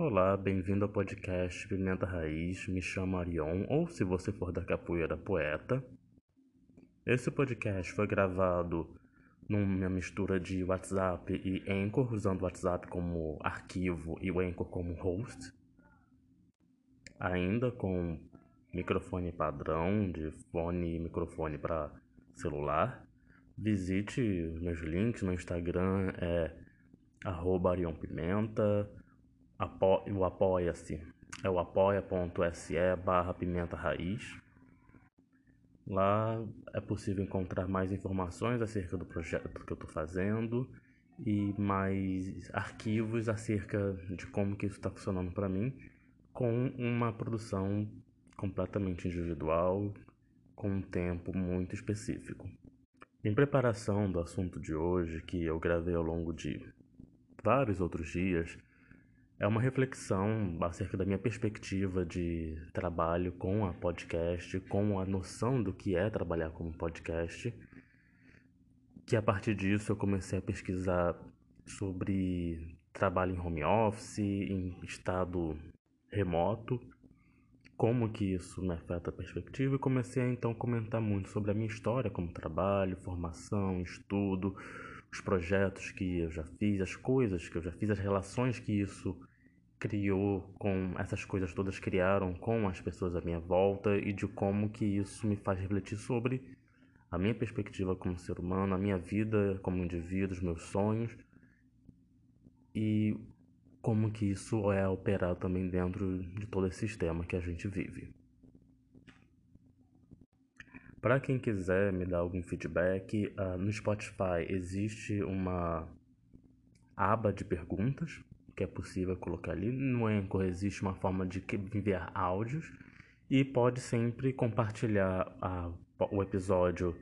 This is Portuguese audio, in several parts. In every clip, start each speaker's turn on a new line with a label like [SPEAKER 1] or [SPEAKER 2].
[SPEAKER 1] Olá, bem-vindo ao podcast Pimenta Raiz. Me chamo Arion, ou se você for da capoeira, poeta. Esse podcast foi gravado numa mistura de WhatsApp e Anchor, usando o WhatsApp como arquivo e o Anchor como host. Ainda com microfone padrão, de fone e microfone para celular. Visite meus links no Instagram, é arroba Arion Pimenta apo o Apoia-se é o apoia.se barra pimenta raiz. Lá é possível encontrar mais informações acerca do projeto que eu estou fazendo e mais arquivos acerca de como que isso está funcionando para mim com uma produção completamente individual com um tempo muito específico. Em preparação do assunto de hoje, que eu gravei ao longo de vários outros dias, é uma reflexão acerca da minha perspectiva de trabalho com a podcast, com a noção do que é trabalhar como podcast, que a partir disso eu comecei a pesquisar sobre trabalho em home office, em estado remoto, como que isso me afeta a perspectiva e comecei a então comentar muito sobre a minha história como trabalho, formação, estudo, os projetos que eu já fiz, as coisas que eu já fiz, as relações que isso criou com essas coisas todas criaram com as pessoas à minha volta e de como que isso me faz refletir sobre a minha perspectiva como ser humano, a minha vida como indivíduo, os meus sonhos e como que isso é operado também dentro de todo esse sistema que a gente vive. Para quem quiser me dar algum feedback, uh, no Spotify existe uma aba de perguntas que é possível colocar ali. No Anchor existe uma forma de enviar áudios e pode sempre compartilhar a, o episódio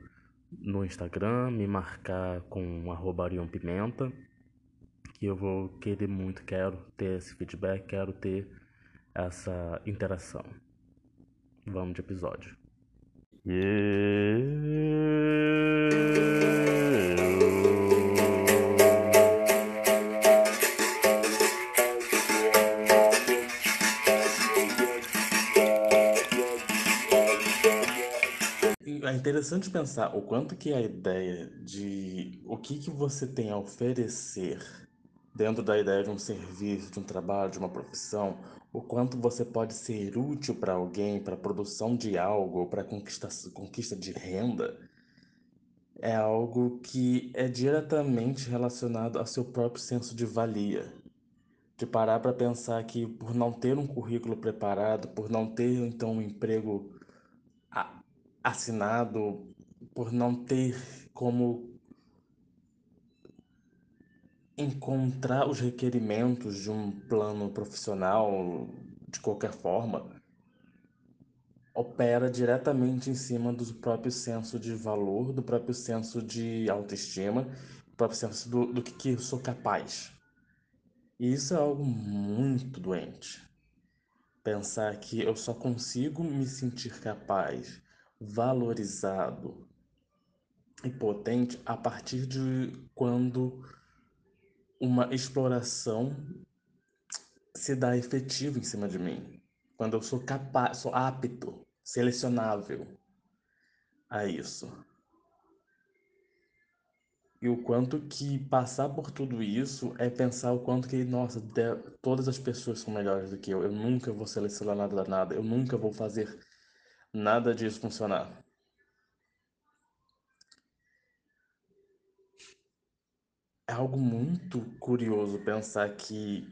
[SPEAKER 1] no Instagram, me marcar com arroba Pimenta, que eu vou querer muito, quero ter esse feedback, quero ter essa interação. Vamos de episódio. Yeah. Interessante pensar o quanto que a ideia de o que, que você tem a oferecer dentro da ideia de um serviço, de um trabalho, de uma profissão, o quanto você pode ser útil para alguém, para a produção de algo, para conquista, conquista de renda, é algo que é diretamente relacionado ao seu próprio senso de valia. De parar para pensar que por não ter um currículo preparado, por não ter então um emprego assinado por não ter como encontrar os requerimentos de um plano profissional de qualquer forma, opera diretamente em cima do próprio senso de valor, do próprio senso de autoestima, do próprio senso do, do que, que eu sou capaz. E isso é algo muito doente. Pensar que eu só consigo me sentir capaz valorizado e potente a partir de quando uma exploração se dá efetivo em cima de mim. Quando eu sou capaz, sou apto, selecionável a isso. E o quanto que passar por tudo isso é pensar o quanto que, nossa, todas as pessoas são melhores do que eu. Eu nunca vou selecionar nada, nada. Eu nunca vou fazer nada disso funcionar. É algo muito curioso pensar que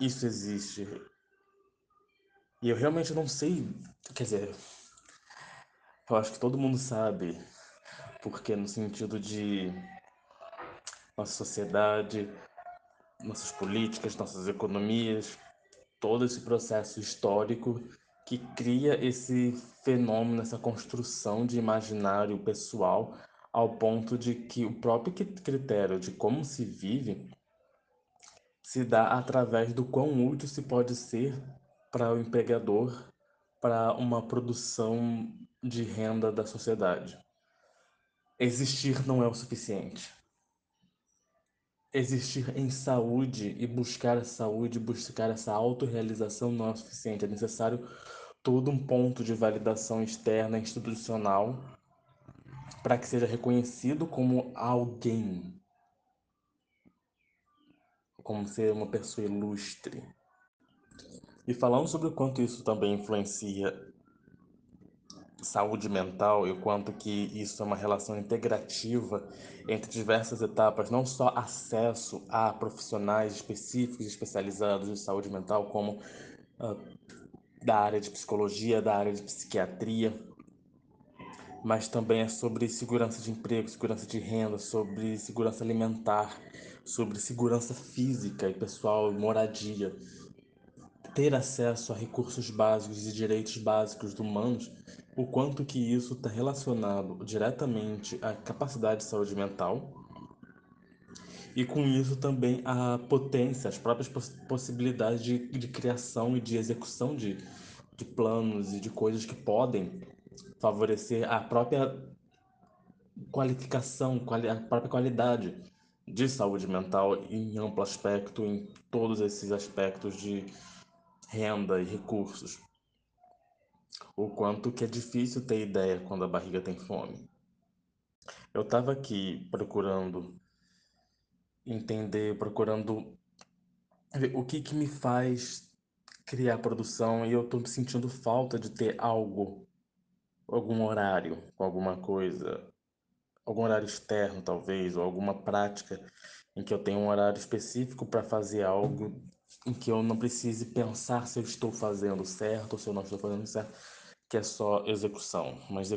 [SPEAKER 1] isso existe. E eu realmente não sei, quer dizer, eu acho que todo mundo sabe, porque no sentido de nossa sociedade, nossas políticas, nossas economias, todo esse processo histórico que cria esse fenômeno, essa construção de imaginário pessoal, ao ponto de que o próprio critério de como se vive se dá através do quão útil se pode ser para o empregador, para uma produção de renda da sociedade. Existir não é o suficiente. Existir em saúde e buscar a saúde, buscar essa autorrealização não é suficiente. É necessário todo um ponto de validação externa institucional para que seja reconhecido como alguém, como ser uma pessoa ilustre. E falando sobre o quanto isso também influencia saúde mental e o quanto que isso é uma relação integrativa entre diversas etapas, não só acesso a profissionais específicos, especializados em saúde mental, como uh, da área de psicologia, da área de psiquiatria, mas também é sobre segurança de emprego, segurança de renda, sobre segurança alimentar, sobre segurança física e pessoal, moradia. Ter acesso a recursos básicos e direitos básicos humanos o quanto que isso está relacionado diretamente à capacidade de saúde mental e com isso também a potência, as próprias poss possibilidades de, de criação e de execução de, de planos e de coisas que podem favorecer a própria qualificação, quali a própria qualidade de saúde mental em amplo aspecto, em todos esses aspectos de renda e recursos o quanto que é difícil ter ideia quando a barriga tem fome. Eu estava aqui procurando entender, procurando ver o que que me faz criar produção e eu estou sentindo falta de ter algo, algum horário, alguma coisa, algum horário externo talvez, ou alguma prática em que eu tenho um horário específico para fazer algo em que eu não precise pensar se eu estou fazendo certo ou se eu não estou fazendo certo que é só execução, mas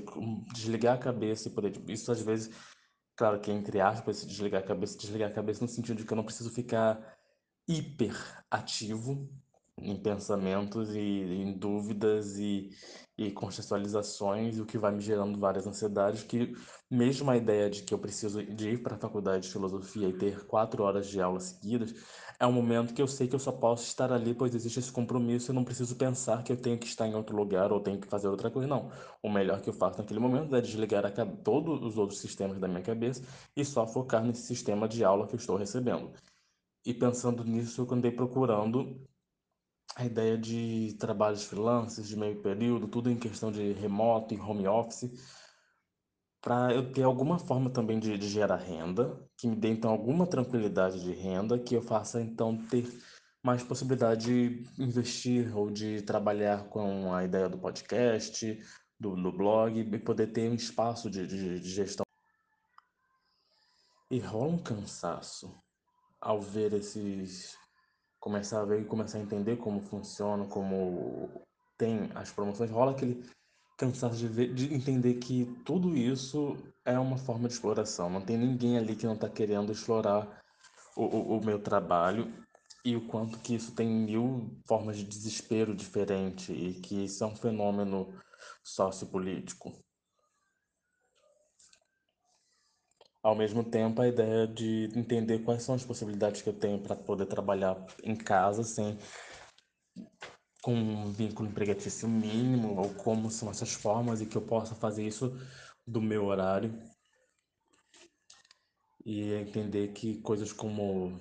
[SPEAKER 1] desligar a cabeça e poder. Tipo, isso às vezes, claro que entre aspas, desligar a cabeça, desligar a cabeça no sentido de que eu não preciso ficar hiper ativo em pensamentos e em dúvidas e, e contextualizações, o que vai me gerando várias ansiedades, que mesmo a ideia de que eu preciso de ir para a faculdade de filosofia e ter quatro horas de aula seguidas, é um momento que eu sei que eu só posso estar ali, pois existe esse compromisso, eu não preciso pensar que eu tenho que estar em outro lugar ou tenho que fazer outra coisa, não. O melhor que eu faço naquele momento é desligar todos os outros sistemas da minha cabeça e só focar nesse sistema de aula que eu estou recebendo. E pensando nisso, eu andei procurando a ideia de trabalhos freelancers, de meio período, tudo em questão de remoto e home office, para eu ter alguma forma também de, de, gerar renda, que me dê então alguma tranquilidade de renda, que eu faça então ter mais possibilidade de investir ou de trabalhar com a ideia do podcast, do, do blog, e poder ter um espaço de, de, de gestão. E rola um cansaço ao ver esses. começar a ver e começar a entender como funciona, como tem as promoções, rola aquele cansado de, ver, de entender que tudo isso é uma forma de exploração. Não tem ninguém ali que não está querendo explorar o, o, o, meu trabalho e o quanto que isso tem mil formas de desespero diferente e que isso é um fenômeno sociopolítico. Ao mesmo tempo, a ideia de entender quais são as possibilidades que eu tenho para poder trabalhar em casa sem com um vínculo empregatício mínimo, ou como são essas formas e que eu possa fazer isso do meu horário. E entender que coisas como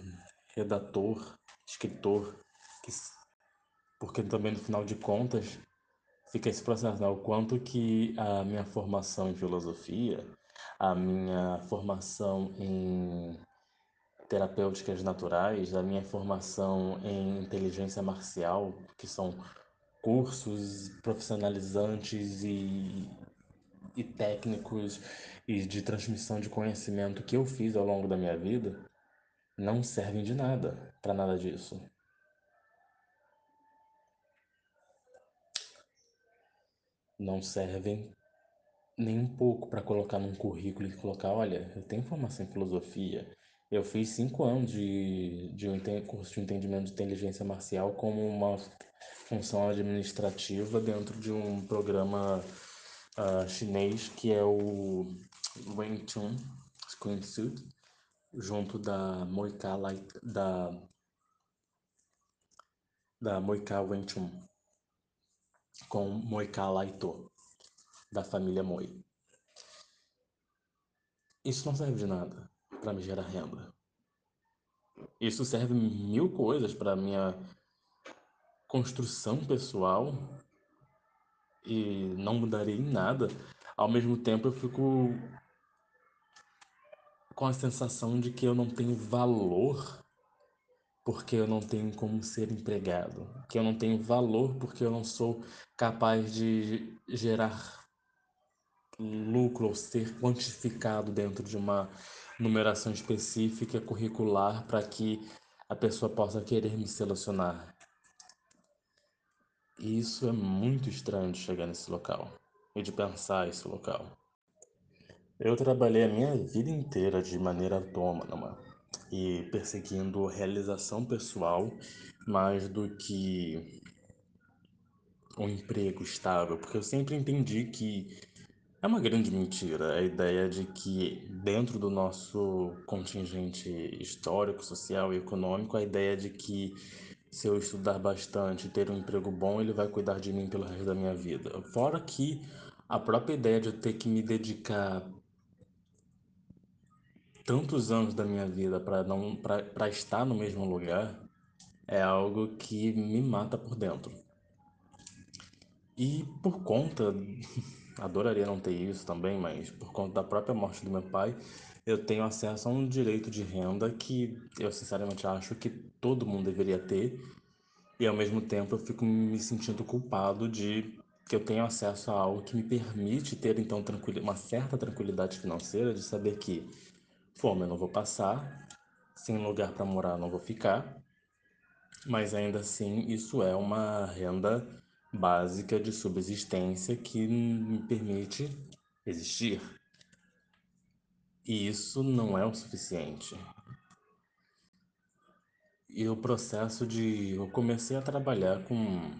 [SPEAKER 1] redator, escritor, que, porque também no final de contas fica esse processo, né? o quanto que a minha formação em filosofia, a minha formação em terapêuticas naturais, a minha formação em inteligência marcial, que são cursos profissionalizantes e, e técnicos e de transmissão de conhecimento que eu fiz ao longo da minha vida, não servem de nada para nada disso. Não servem nem um pouco para colocar num currículo e colocar, olha, eu tenho formação em filosofia, eu fiz cinco anos de, de um curso de entendimento de inteligência marcial como uma função administrativa dentro de um programa uh, chinês que é o Wing Chun Screen Suit, junto da Moika Light, da da Moika Wing Chun com Moika Laito da família Moi. Isso não serve de nada para me gerar renda. Isso serve mil coisas para minha construção pessoal e não mudaria em nada. Ao mesmo tempo, eu fico com a sensação de que eu não tenho valor porque eu não tenho como ser empregado, que eu não tenho valor porque eu não sou capaz de gerar lucro ou ser quantificado dentro de uma numeração específica curricular para que a pessoa possa querer me selecionar. E isso é muito estranho de chegar nesse local e de pensar esse local. Eu trabalhei a minha vida inteira de maneira autônoma e perseguindo realização pessoal mais do que um emprego estável, porque eu sempre entendi que é uma grande mentira a ideia de que dentro do nosso contingente histórico, social e econômico, a ideia de que se eu estudar bastante e ter um emprego bom, ele vai cuidar de mim pelo resto da minha vida. Fora que a própria ideia de eu ter que me dedicar tantos anos da minha vida para não para estar no mesmo lugar é algo que me mata por dentro. E por conta, adoraria não ter isso também, mas por conta da própria morte do meu pai, eu tenho acesso a um direito de renda que eu sinceramente acho que todo mundo deveria ter. E ao mesmo tempo eu fico me sentindo culpado de que eu tenho acesso a algo que me permite ter então uma certa tranquilidade financeira de saber que Fome eu não vou passar, sem lugar para morar não vou ficar, mas ainda assim isso é uma renda básica de subsistência que me permite existir. E isso não é o suficiente. E o processo de. Eu comecei a trabalhar com.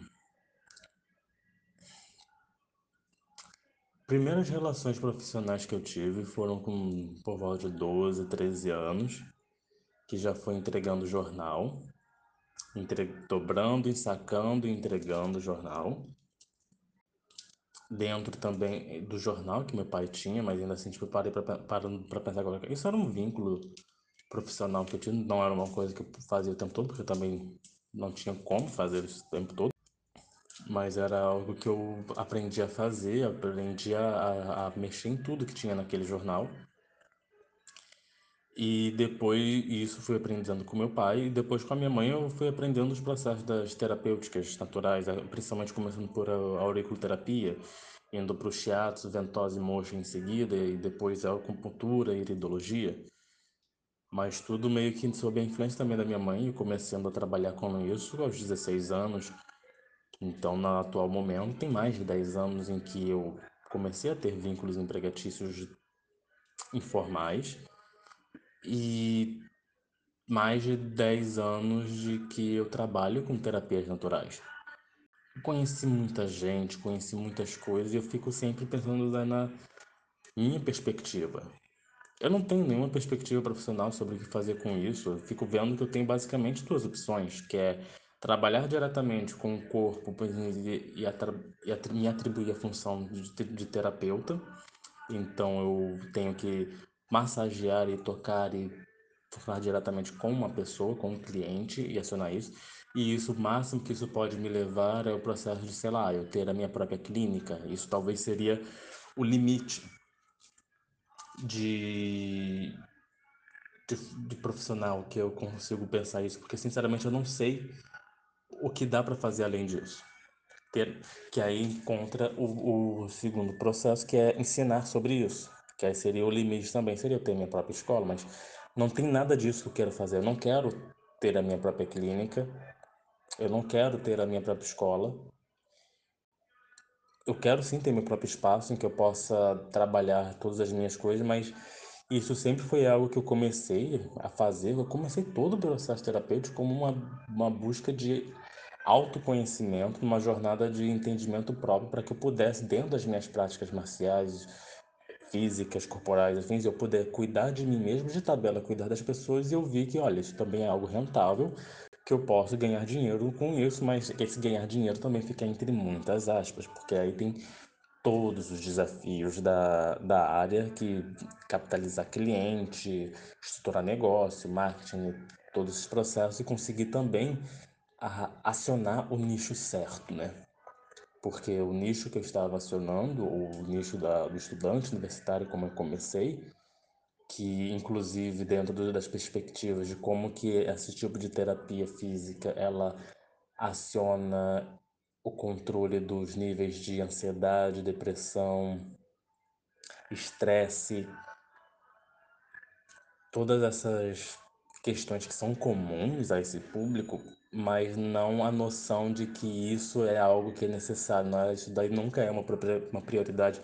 [SPEAKER 1] Primeiras relações profissionais que eu tive foram com por volta de 12, 13 anos, que já foi entregando jornal entre... dobrando, ensacando e entregando o jornal. Dentro também do jornal que meu pai tinha, mas ainda assim, tipo, parei para pensar agora. Isso era um vínculo profissional que eu tinha, não era uma coisa que eu fazia o tempo todo, porque eu também não tinha como fazer isso o tempo todo. Mas era algo que eu aprendi a fazer, aprendi a, a mexer em tudo que tinha naquele jornal. E depois isso fui aprendendo com meu pai e depois com a minha mãe eu fui aprendendo os processos das terapêuticas naturais, eh, principalmente começando por a auriculoterapia, indo para o shiatsu, ventosa e moxa em seguida e depois a acupuntura e iridologia. Mas tudo meio que sob a influência também da minha mãe, começando a trabalhar com isso aos 16 anos. Então, no atual momento, tem mais de 10 anos em que eu comecei a ter vínculos empregatícios informais e mais de 10 anos de que eu trabalho com terapias naturais. Conheci muita gente, conheci muitas coisas e eu fico sempre pensando na minha perspectiva. Eu não tenho nenhuma perspectiva profissional sobre o que fazer com isso. Eu fico vendo que eu tenho basicamente duas opções, que é trabalhar diretamente com o corpo e, e, me atribuir a função de terapeuta. Então eu tenho que massagear e tocar e falar diretamente com uma pessoa, com um cliente e acionar isso. E isso, o máximo que isso pode me levar é o processo de, sei lá, eu ter a minha própria clínica. Isso talvez seria o limite de, de, de profissional que eu consigo pensar isso, porque sinceramente eu não sei o que dá para fazer além disso. Ter, que aí encontra o, o segundo processo, que é ensinar sobre isso. Que aí seria o limite também, seria eu ter minha própria escola, mas não tem nada disso que eu quero fazer. Eu não quero ter a minha própria clínica, eu não quero ter a minha própria escola. Eu quero sim ter meu próprio espaço em que eu possa trabalhar todas as minhas coisas, mas isso sempre foi algo que eu comecei a fazer. Eu comecei todo o processo terapêutico como uma, uma busca de autoconhecimento, uma jornada de entendimento próprio para que eu pudesse, dentro das minhas práticas marciais, físicas, corporais, afins, eu puder cuidar de mim mesmo, de tabela, cuidar das pessoas, e eu vi que, olha, isso também é algo rentável, que eu posso ganhar dinheiro com isso, mas esse ganhar dinheiro também fica entre muitas aspas, porque aí tem todos os desafios da, da área que capitalizar cliente, estruturar negócio, marketing, todos esses processos e conseguir também acionar o nicho certo, né? Porque o nicho que eu estava acionando, o nicho da, do estudante universitário, como eu comecei, que inclusive dentro das perspectivas de como que esse tipo de terapia física ela aciona o controle dos níveis de ansiedade, depressão, estresse, todas essas questões que são comuns a esse público, mas não a noção de que isso é algo que é necessário. É, isso daí nunca é uma, uma prioridade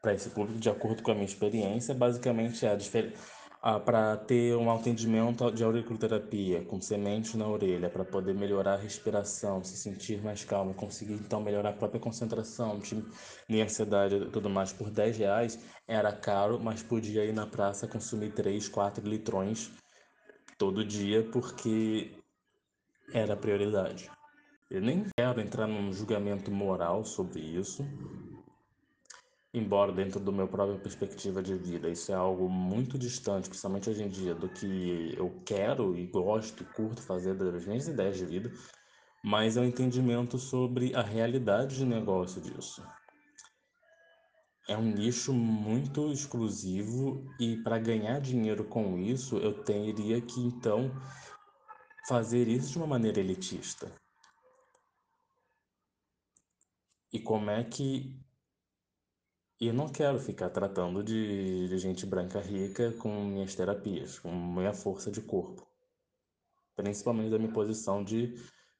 [SPEAKER 1] para esse público, de acordo com a minha experiência, basicamente é para ter um atendimento de auriculoterapia com sementes na orelha, para poder melhorar a respiração, se sentir mais calmo, conseguir então melhorar a própria concentração, diminuir ansiedade e tudo mais por 10 reais, era caro, mas podia ir na praça consumir 3, 4 litrões todo dia porque era prioridade. Eu nem quero entrar num julgamento moral sobre isso, embora dentro do meu própria perspectiva de vida isso é algo muito distante, principalmente hoje em dia, do que eu quero e gosto e curto fazer das minhas ideias de vida, mas é um entendimento sobre a realidade de negócio disso. É um nicho muito exclusivo e para ganhar dinheiro com isso eu teria que então fazer isso de uma maneira elitista. E como é que e eu não quero ficar tratando de, de gente branca rica com minhas terapias, com minha força de corpo. Principalmente da minha posição de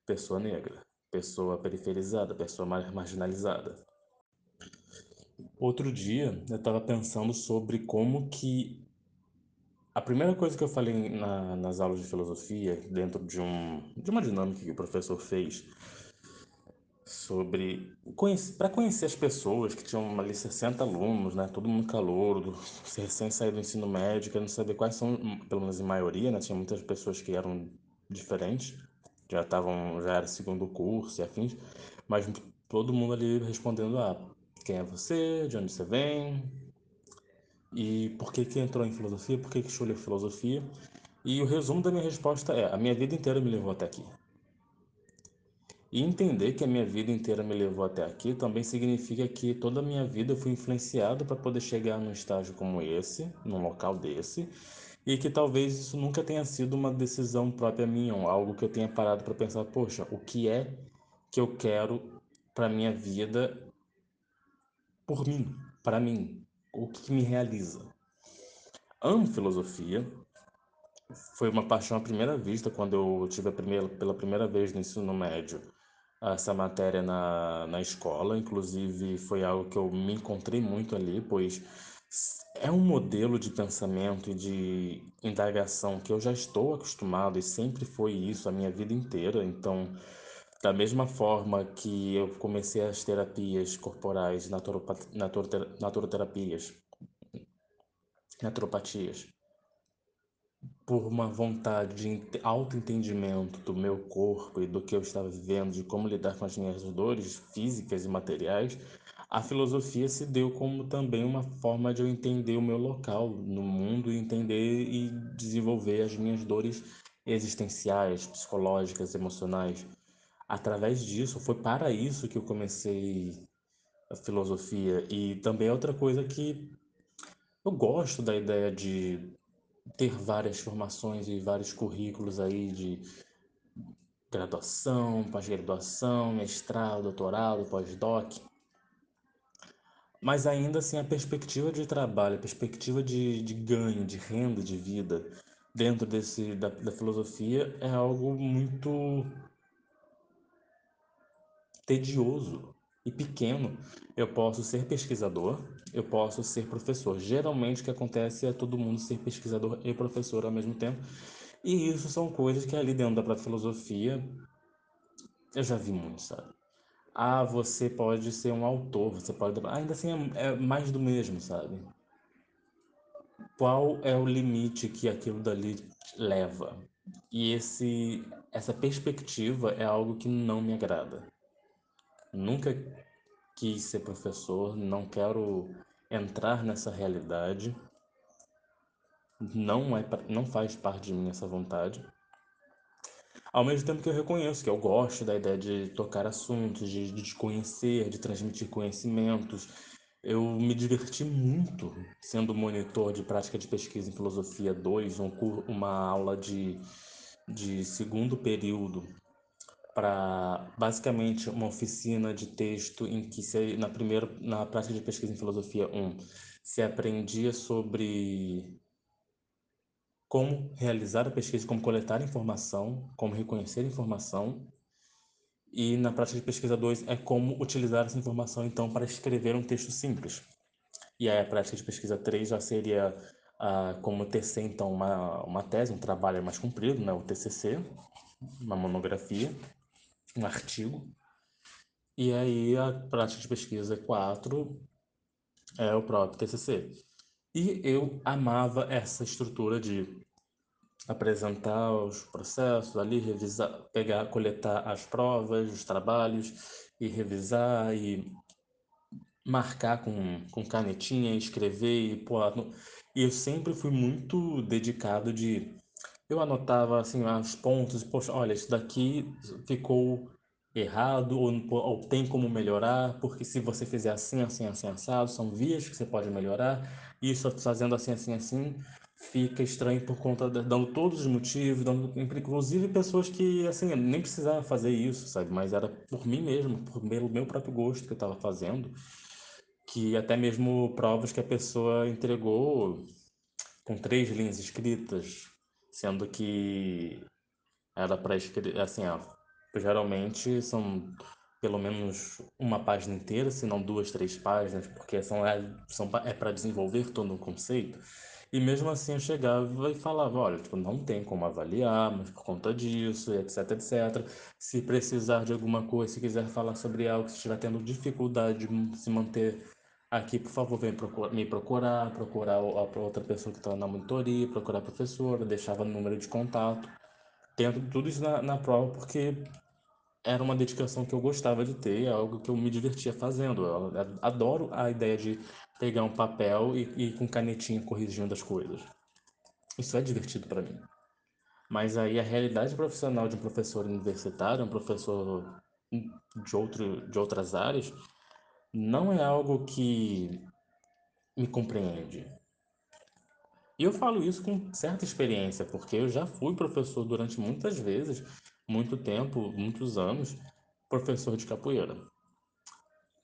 [SPEAKER 1] pessoa negra, pessoa periferizada, pessoa marginalizada. Outro dia eu estava pensando sobre como que a primeira coisa que eu falei na, nas aulas de filosofia, dentro de, um, de uma dinâmica que o professor fez, sobre para conhecer as pessoas que tinham ali 60 alunos, né, todo mundo calouro, recém saído do ensino médio, querendo saber quais são, pelo menos em maioria, né, tinha muitas pessoas que eram diferentes, já estavam já era segundo curso e afins, mas todo mundo ali respondendo ah, quem é você, de onde você vem, e por que que entrou em filosofia, por que que escolheu filosofia. E o resumo da minha resposta é: a minha vida inteira me levou até aqui. E entender que a minha vida inteira me levou até aqui também significa que toda a minha vida eu fui influenciado para poder chegar num estágio como esse, num local desse, e que talvez isso nunca tenha sido uma decisão própria minha, algo que eu tenha parado para pensar, poxa, o que é que eu quero para minha vida por mim, para mim, o que me realiza. Amo filosofia, foi uma paixão à primeira vista quando eu tive primeira, pela primeira vez no ensino médio essa matéria na, na escola. Inclusive, foi algo que eu me encontrei muito ali, pois é um modelo de pensamento e de indagação que eu já estou acostumado e sempre foi isso a minha vida inteira. Então, da mesma forma que eu comecei as terapias corporais, naturoterapias, naturopatias, por uma vontade de autoentendimento do meu corpo e do que eu estava vivendo, de como lidar com as minhas dores físicas e materiais, a filosofia se deu como também uma forma de eu entender o meu local no mundo, entender e desenvolver as minhas dores existenciais, psicológicas, emocionais. Através disso, foi para isso que eu comecei a filosofia e também é outra coisa que eu gosto da ideia de ter várias formações e vários currículos aí de graduação, pós-graduação, mestrado, doutorado, pós-doc. Mas ainda assim a perspectiva de trabalho, a perspectiva de, de ganho, de renda, de vida dentro desse, da, da filosofia é algo muito tedioso e pequeno. Eu posso ser pesquisador, eu posso ser professor. Geralmente o que acontece é todo mundo ser pesquisador e professor ao mesmo tempo. E isso são coisas que ali dentro da própria filosofia eu já vi muito, sabe? Ah, você pode ser um autor, você pode. Ainda assim é, é mais do mesmo, sabe? Qual é o limite que aquilo dali leva? E esse, essa perspectiva é algo que não me agrada. Nunca quis ser professor, não quero entrar nessa realidade. Não é não faz parte de mim essa vontade. Ao mesmo tempo que eu reconheço que eu gosto da ideia de tocar assuntos, de, de conhecer, de transmitir conhecimentos. Eu me diverti muito sendo monitor de prática de pesquisa em filosofia 2, um, uma aula de, de segundo período para basicamente uma oficina de texto em que se, na primeira na prática de pesquisa em filosofia 1 se aprendia sobre como realizar a pesquisa, como coletar informação, como reconhecer informação. E na prática de pesquisa 2 é como utilizar essa informação então para escrever um texto simples. E aí a prática de pesquisa 3 já seria ah, como tecer então uma, uma tese, um trabalho mais comprido, né, o TCC, uma monografia, um artigo. E aí a prática de pesquisa 4 é o próprio TCC. E eu amava essa estrutura de apresentar os processos ali, revisar, pegar, coletar as provas, os trabalhos e revisar e marcar com, com canetinha, escrever e pô, e eu sempre fui muito dedicado de eu anotava assim os pontos, poxa, olha, isso daqui ficou errado ou, ou, tem como melhorar, porque se você fizer assim, assim, assim, assado, são vias que você pode melhorar, e isso fazendo assim, assim, assim, fica estranho por conta de, dando todos os motivos, dando, inclusive pessoas que, assim, nem precisava fazer isso, sabe, mas era por mim mesmo, por pelo meu próprio gosto que eu estava fazendo, que até mesmo provas que a pessoa entregou com três linhas escritas, sendo que era para escrever, assim, ó, geralmente são pelo menos uma página inteira, se não duas, três páginas, porque são, é, são, é para desenvolver todo um conceito. E mesmo assim eu chegava e falava, olha, tipo, não tem como avaliar, mas por conta disso, etc, etc. Se precisar de alguma coisa, se quiser falar sobre algo, se estiver tendo dificuldade de se manter aqui, por favor, vem procurar, me procurar, procurar a outra pessoa que está na monitoria, procurar a professora, deixava o número de contato. Tendo tudo isso na, na prova, porque era uma dedicação que eu gostava de ter, é algo que eu me divertia fazendo. Eu adoro a ideia de pegar um papel e, e com canetinha corrigindo as coisas. Isso é divertido para mim. Mas aí a realidade profissional de um professor universitário, um professor de, outro, de outras áreas, não é algo que me compreende. E eu falo isso com certa experiência, porque eu já fui professor durante muitas vezes, muito tempo, muitos anos, professor de capoeira.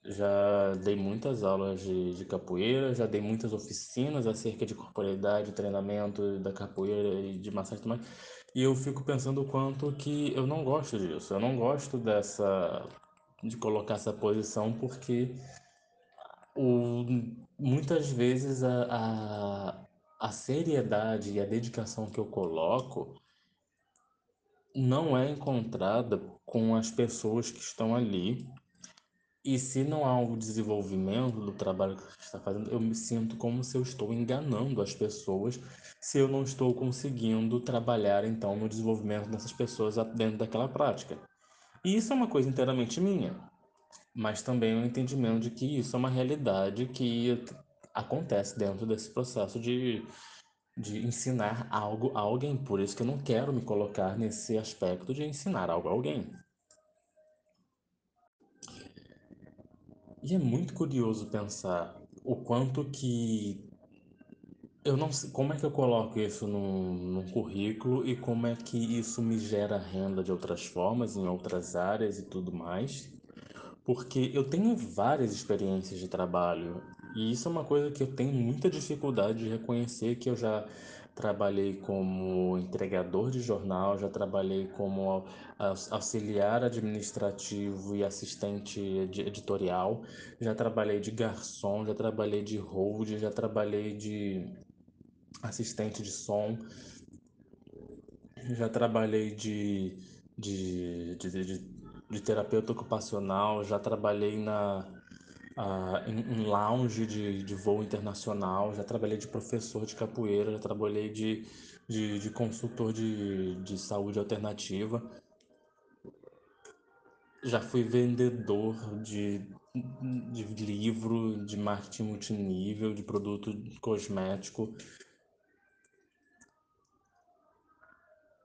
[SPEAKER 1] Já dei muitas aulas de, de capoeira, já dei muitas oficinas acerca de corporeidade, treinamento da capoeira e de massagem também. E eu fico pensando o quanto que eu não gosto disso. Eu não gosto dessa de colocar essa posição porque o, muitas vezes a, a, a seriedade e a dedicação que eu coloco não é encontrada com as pessoas que estão ali. E se não há o desenvolvimento do trabalho que está fazendo, eu me sinto como se eu estou enganando as pessoas, se eu não estou conseguindo trabalhar então no desenvolvimento dessas pessoas dentro daquela prática. E isso é uma coisa inteiramente minha, mas também o um entendimento de que isso é uma realidade que acontece dentro desse processo de de ensinar algo a alguém. Por isso que eu não quero me colocar nesse aspecto de ensinar algo a alguém. E é muito curioso pensar o quanto que eu não sei como é que eu coloco isso num currículo e como é que isso me gera renda de outras formas, em outras áreas e tudo mais. Porque eu tenho várias experiências de trabalho e isso é uma coisa que eu tenho muita dificuldade de reconhecer que eu já trabalhei como entregador de jornal, já trabalhei como auxiliar administrativo e assistente editorial, já trabalhei de garçom, já trabalhei de hold, já trabalhei de assistente de som, já trabalhei de, de, de, de, de terapeuta ocupacional, já trabalhei na em, em, lounge de, de voo internacional, já trabalhei de professor de capoeira, já trabalhei de, de, de consultor de, de saúde alternativa, já fui vendedor de, de livro, de marketing multinível, de produto cosmético.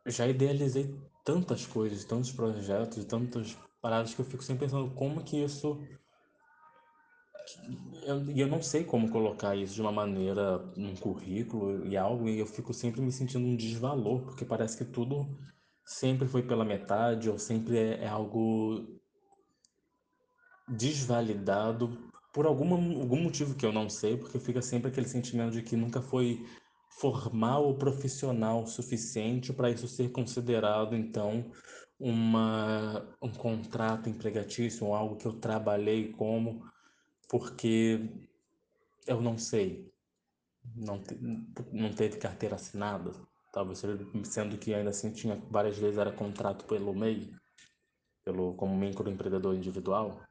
[SPEAKER 1] Já idealizei tantas coisas, tantos projetos, tantas paradas que eu fico sempre pensando como que isso eu, eu não sei como colocar isso de uma maneira num currículo e algo, e eu fico sempre me sentindo um desvalor, porque parece que tudo sempre foi pela metade, ou sempre é, é algo desvalidado por alguma, algum motivo que eu não sei, porque fica sempre aquele sentimento de que nunca foi formal ou profissional suficiente para isso ser considerado, então, uma, um contrato empregatício, algo que eu trabalhei como, porque eu não sei, não, te, não teve carteira assinada, talvez sendo que ainda assim tinha várias vezes era contrato pelo MEI, pelo, como microempreendedor individual.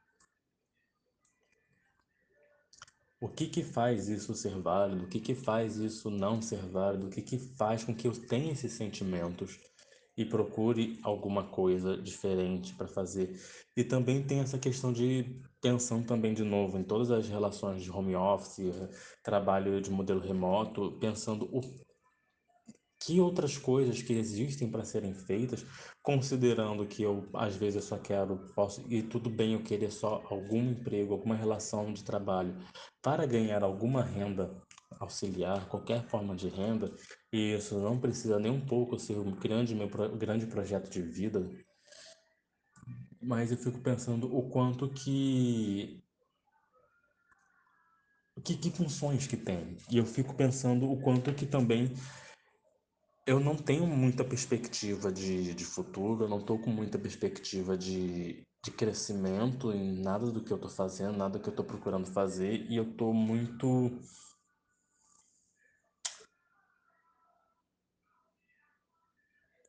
[SPEAKER 1] O que que faz isso ser válido? O que que faz isso não ser válido? O que que faz com que eu tenha esses sentimentos e procure alguma coisa diferente para fazer? E também tem essa questão de pensando também de novo em todas as relações de home office, trabalho de modelo remoto, pensando o que outras coisas que existem para serem feitas, considerando que eu às vezes eu só quero, posso, e tudo bem eu querer só algum emprego, alguma relação de trabalho para ganhar alguma renda auxiliar, qualquer forma de renda, e isso não precisa nem um pouco ser um grande meu grande projeto de vida, mas eu fico pensando o quanto que que, que funções que tem. E eu fico pensando o quanto que também Eu não tenho muita perspectiva de, de futuro, eu não estou com muita perspectiva de, de crescimento em nada do que eu estou fazendo, nada que eu estou procurando fazer, e eu estou muito.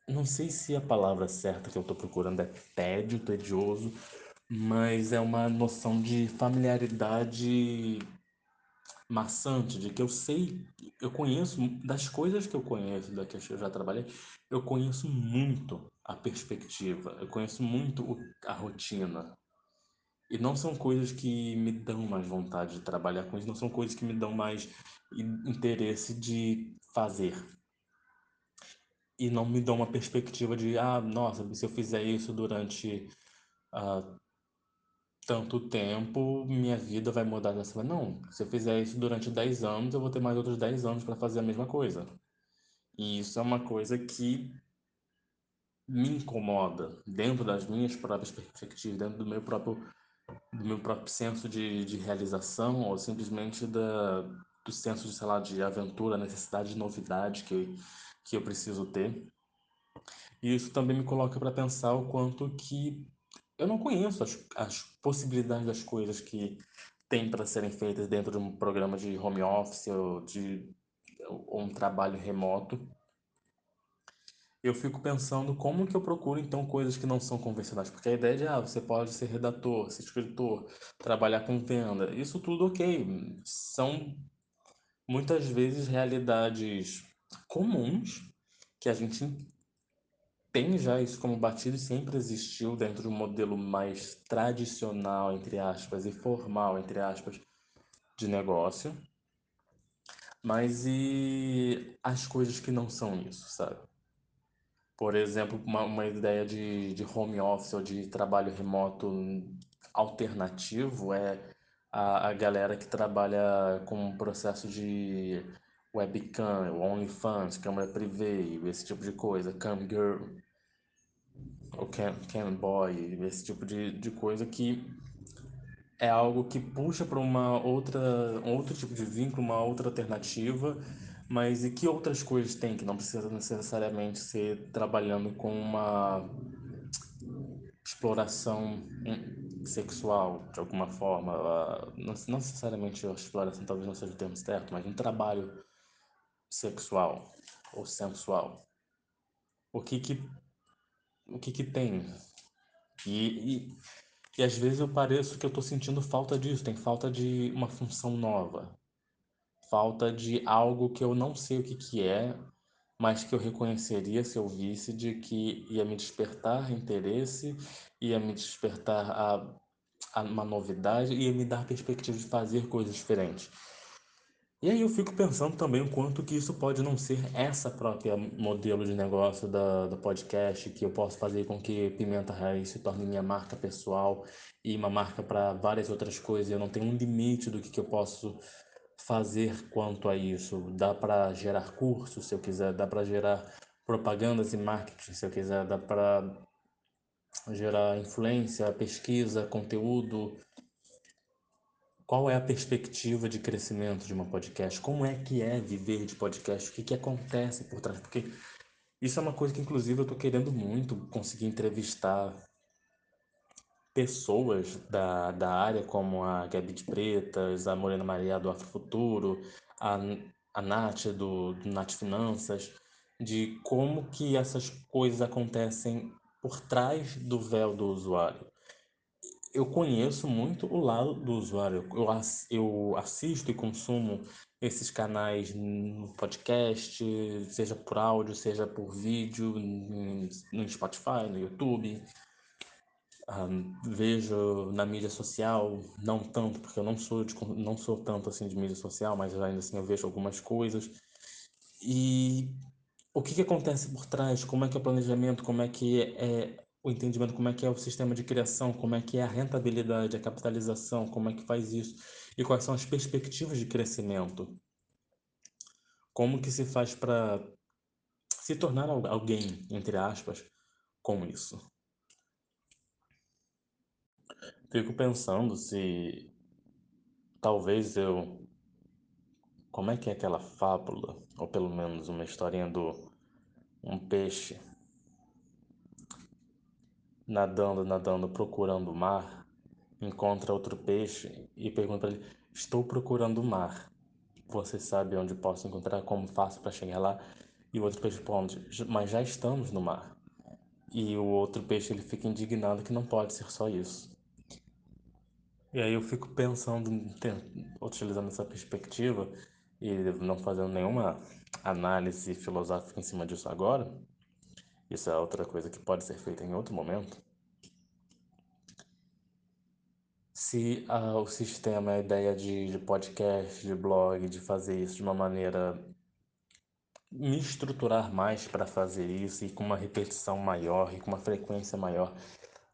[SPEAKER 1] Não sei se a palavra certa que eu estou procurando é tédio, tedioso, mas é uma noção de familiaridade maçante, de que eu sei, eu conheço, das coisas que eu conheço, da que eu já trabalhei, eu conheço muito a perspectiva, eu conheço muito a rotina. E não são coisas que me dão mais vontade de trabalhar com isso, não são coisas que me dão mais in- interesse de fazer. E não me dão uma perspectiva de, ah, nossa, se eu fizer isso durante ah, tanto tempo, minha vida vai mudar dessa maneira. Não, se eu fizer isso durante 10 anos, eu vou ter mais outros 10 anos para fazer a mesma coisa. E isso é uma coisa que me incomoda dentro das minhas próprias perspectivas, dentro do meu próprio, do meu próprio senso de, de realização, ou simplesmente da, do senso de, sei lá, de aventura, necessidade de novidade que, que eu preciso ter. E isso também me coloca para pensar o quanto que eu não conheço as, as possibilidades das coisas que tem para serem feitas dentro de um programa de home office ou de ou um trabalho remoto. Eu fico pensando como que eu procuro então coisas que não são convencionais, porque a ideia de ah, você pode ser redator, ser escritor, trabalhar com venda, isso tudo ok, são muitas vezes realidades comuns que a gente tem já isso como batido e sempre existiu dentro de um modelo mais tradicional, entre aspas, e formal, entre aspas, de negócio. Mas e as coisas que não são isso, sabe? Por exemplo, uma, uma ideia de, de home office ou de trabalho remoto alternativo é a, a galera que trabalha com um processo de webcam, OnlyFans, câmera privê, esse tipo de coisa, cam girl, ou cam, cam boy, esse tipo de, de coisa que é algo que puxa para uma outra, um outro tipo de vínculo, uma outra alternativa, mas e que outras coisas tem que não precisa necessariamente ser trabalhando com uma exploração hum, sexual, de alguma forma, ah, não, necessariamente exploração talvez não seja o termo certo, mas um trabalho sexual ou sensual. O que que, o que que tem? E, e, e às vezes eu pareço que eu estou sentindo falta disso, tem falta de uma função nova, falta de algo que eu não sei o que que é, mas que eu reconheceria se eu visse de que ia me despertar interesse, ia me despertar a, a uma novidade, ia me dar perspectiva de fazer coisas diferentes. E aí eu fico pensando também o quanto que isso pode não ser essa própria modelo de negócio da, do podcast, que eu posso fazer com que Pimenta Raiz se torne minha marca pessoal e uma marca para várias outras coisas. Eu não tenho um limite do que, que eu posso fazer quanto a isso. Dá para gerar cursos, se eu quiser, dá para gerar propagandas e marketing, se eu quiser, dá para gerar influência, pesquisa, conteúdo, qual é a perspectiva de crescimento de uma podcast? Como é que é viver de podcast? O que, que acontece por trás? Porque isso é uma coisa que, inclusive, eu estou querendo muito conseguir entrevistar pessoas da, da área, como a Gabi de Pretas, a Morena Maria do Afrofuturo, a, a Nath do, do Nath Finanças, de como que essas coisas acontecem por trás do véu do usuário eu conheço muito o lado do usuário. Eu, eu assisto e consumo esses canais no podcast, seja por áudio, seja por vídeo, no Spotify, no YouTube. Um, vejo na mídia social, não tanto, porque eu não sou, de, não sou tanto assim de mídia social, mas ainda assim eu vejo algumas coisas. E o que, que acontece por trás? Como é que é o planejamento? Como é que é o entendimento como é que é o sistema de criação, como é que é a rentabilidade, a capitalização, como é que faz isso e quais são as perspectivas de crescimento. Como que se faz para se tornar alguém, entre aspas, com isso. Fico pensando se talvez eu como é que é aquela fábula, ou pelo menos uma historinha do um peixe nadando, nadando, procurando o mar, encontra outro peixe e pergunta para ele: Estou procurando o mar. Você sabe onde posso encontrar? Como faço para chegar lá? E o outro peixe responde: Mas já estamos no mar. E o outro peixe ele fica indignado que não pode ser só isso. E aí eu fico pensando, utilizando essa perspectiva e não fazendo nenhuma análise filosófica em cima disso agora, isso é outra coisa que pode ser feita em outro momento. Se ah, o sistema, a ideia de, de podcast, de blog, de fazer isso de uma maneira me estruturar mais para fazer isso e com uma repetição maior e com uma frequência maior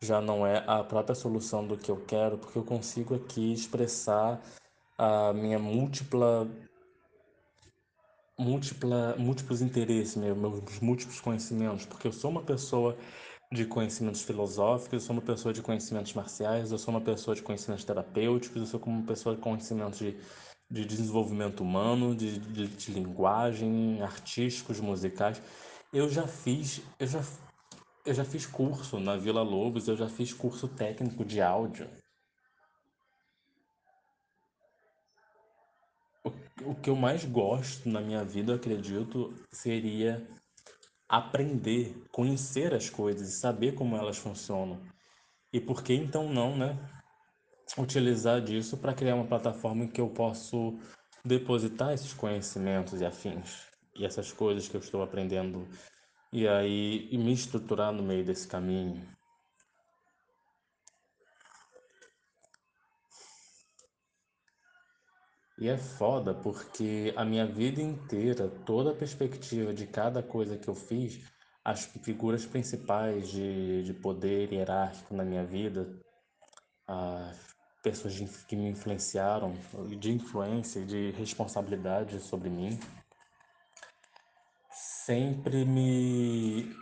[SPEAKER 1] já não é a própria solução do que eu quero, porque eu consigo aqui expressar a minha múltipla múltipla, múltiplos interesses, meus múltiplos conhecimentos, porque eu sou uma pessoa de conhecimentos filosóficos, eu sou uma pessoa de conhecimentos marciais, eu sou uma pessoa de conhecimentos terapêuticos, eu sou uma pessoa de conhecimentos de, de desenvolvimento humano, de, de, de linguagem, artísticos, musicais. Eu já fiz, eu já, eu já fiz curso na Vila Lobos, eu já fiz curso técnico de áudio. O que eu mais gosto na minha vida, acredito, seria aprender, conhecer as coisas e saber como elas funcionam. E por que então não, né? Utilizar disso para criar uma plataforma em que eu posso depositar esses conhecimentos e afins e essas coisas que eu estou aprendendo e aí e me estruturar no meio desse caminho. E é foda porque a minha vida inteira, toda a perspectiva de cada coisa que eu fiz, as figuras principais de, de poder hierárquico na minha vida, as pessoas de, que me influenciaram, de influência, de responsabilidade sobre mim, sempre me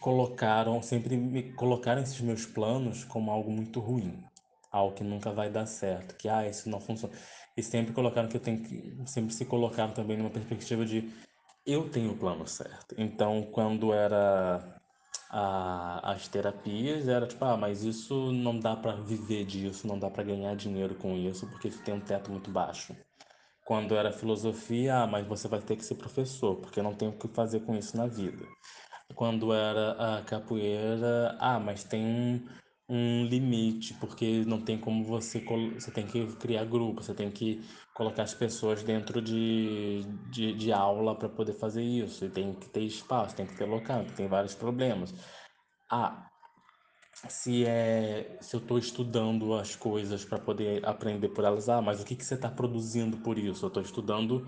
[SPEAKER 1] colocaram, sempre me colocaram esses meus planos como algo muito ruim, algo que nunca vai dar certo, que ah, isso não funciona. E sempre colocaram que eu tenho que, sempre se colocaram também numa perspectiva de eu tenho o plano certo. Então, quando era a, as terapias, era tipo, ah, mas isso não dá para viver disso, não dá para ganhar dinheiro com isso, porque tu tem um teto muito baixo. Quando era filosofia, ah, mas você vai ter que ser professor, porque não tem o que fazer com isso na vida quando era a capoeira, ah, mas tem um, um limite, porque não tem como você, você tem que criar grupo, você tem que colocar as pessoas dentro de, de, de aula para poder fazer isso, e tem que ter espaço, tem que ter local, tem vários problemas. Ah, se é se eu estou estudando as coisas para poder aprender por elas. Ah, mas o que que você está produzindo por isso? Eu estou estudando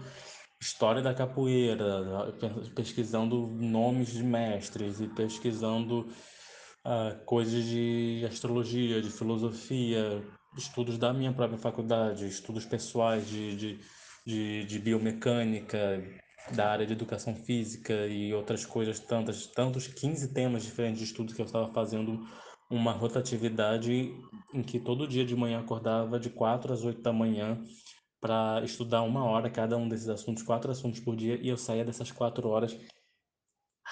[SPEAKER 1] história da capoeira, pesquisando nomes de mestres e pesquisando ah, coisas de astrologia, de filosofia, estudos da minha própria faculdade, estudos pessoais de, de, de, de biomecânica, da área de educação física e outras coisas, tantas, tantos 15 temas diferentes de estudos que eu estava fazendo uma rotatividade em que todo dia de manhã acordava de 4 às 8 da manhã para estudar uma hora cada um desses assuntos, quatro assuntos por dia, e eu saía dessas quatro horas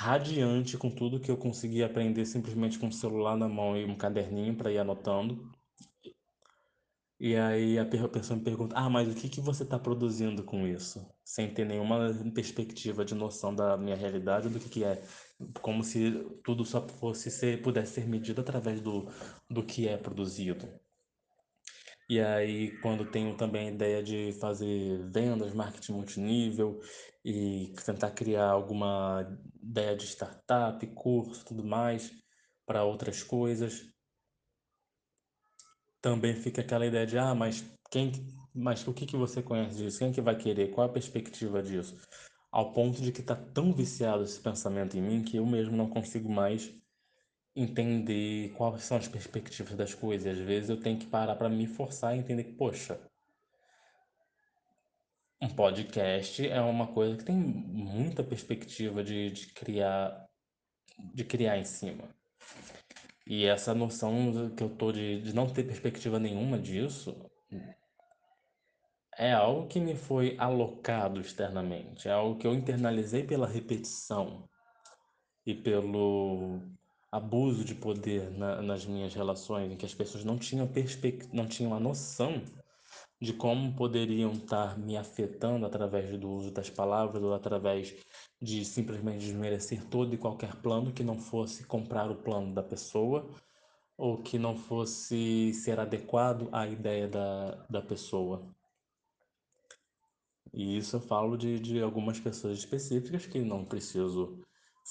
[SPEAKER 1] radiante com tudo que eu conseguia aprender simplesmente com o celular na mão e um caderninho para ir anotando. E aí a pessoa me pergunta: Ah, mas o que que você está produzindo com isso? Sem ter nenhuma perspectiva de noção da minha realidade, do que que é. Como se tudo só fosse ser, pudesse ser medido através do, do que é produzido. E aí, quando tenho também a ideia de fazer vendas, marketing multinível e tentar criar alguma ideia de startup, curso, tudo mais para outras coisas, também fica aquela ideia de, ah, mas quem, mas o que que você conhece disso? Quem que vai querer? Qual a perspectiva disso? Ao ponto de que está tão viciado esse pensamento em mim que eu mesmo não consigo mais entender quais são as perspectivas das coisas. Às vezes eu tenho que parar para me forçar a entender que, poxa, um podcast é uma coisa que tem muita perspectiva de, de criar de criar em cima. E essa noção que eu tô de, de não ter perspectiva nenhuma disso é algo que me foi alocado externamente, é algo que eu internalizei pela repetição e pelo abuso de poder na, nas minhas relações, em que as pessoas não tinham, perspect... não tinham a noção de como poderiam estar me afetando através do uso das palavras ou através de simplesmente desmerecer todo e qualquer plano que não fosse comprar o plano da pessoa ou que não fosse ser adequado à ideia da, da pessoa. E isso eu falo de, de algumas pessoas específicas que não preciso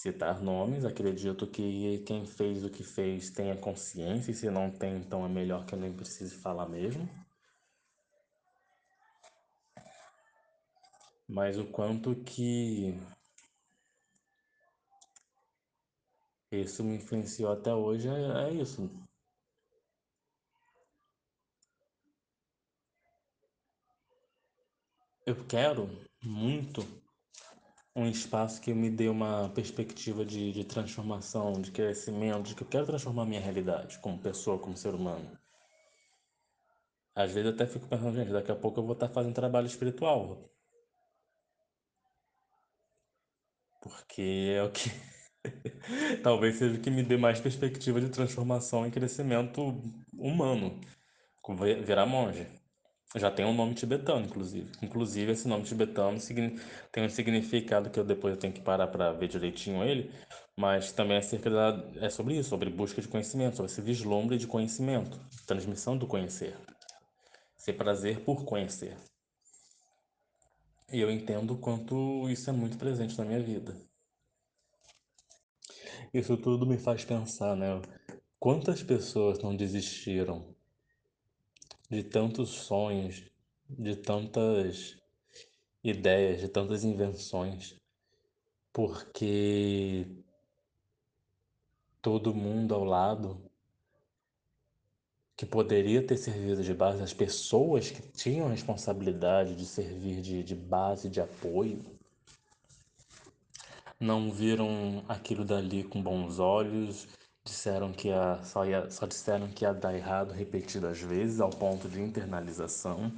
[SPEAKER 1] citar nomes. Acredito que quem fez o que fez tenha consciência, e se não tem, então é melhor que eu nem precise falar mesmo. Mas o quanto que isso me influenciou até hoje é, é isso. Eu quero muito um espaço que me dê uma perspectiva de, de transformação, de crescimento, de que eu quero transformar minha realidade como pessoa, como ser humano. Às vezes eu até fico pensando, gente, daqui a pouco eu vou estar fazendo trabalho espiritual. Porque é o que. Talvez seja o que me dê mais perspectiva de transformação e crescimento humano. Virar monge. Já tem um nome tibetano, inclusive. Inclusive, esse nome tibetano tem um significado que eu depois tenho que parar para ver direitinho ele, mas também é, da, é sobre isso, sobre busca de conhecimento, sobre esse vislumbre de conhecimento, transmissão do conhecer. Ser prazer por conhecer. E eu entendo quanto isso é muito presente na minha vida. Isso tudo me faz pensar, né? Quantas pessoas não desistiram de tantos sonhos, de tantas ideias, de tantas invenções, porque todo mundo ao lado que poderia ter servido de base, as pessoas que tinham a responsabilidade de servir de, de base, de apoio, não viram aquilo dali com bons olhos, disseram que ia, só, ia, só disseram que ia dar errado repetidas vezes, ao ponto de internalização.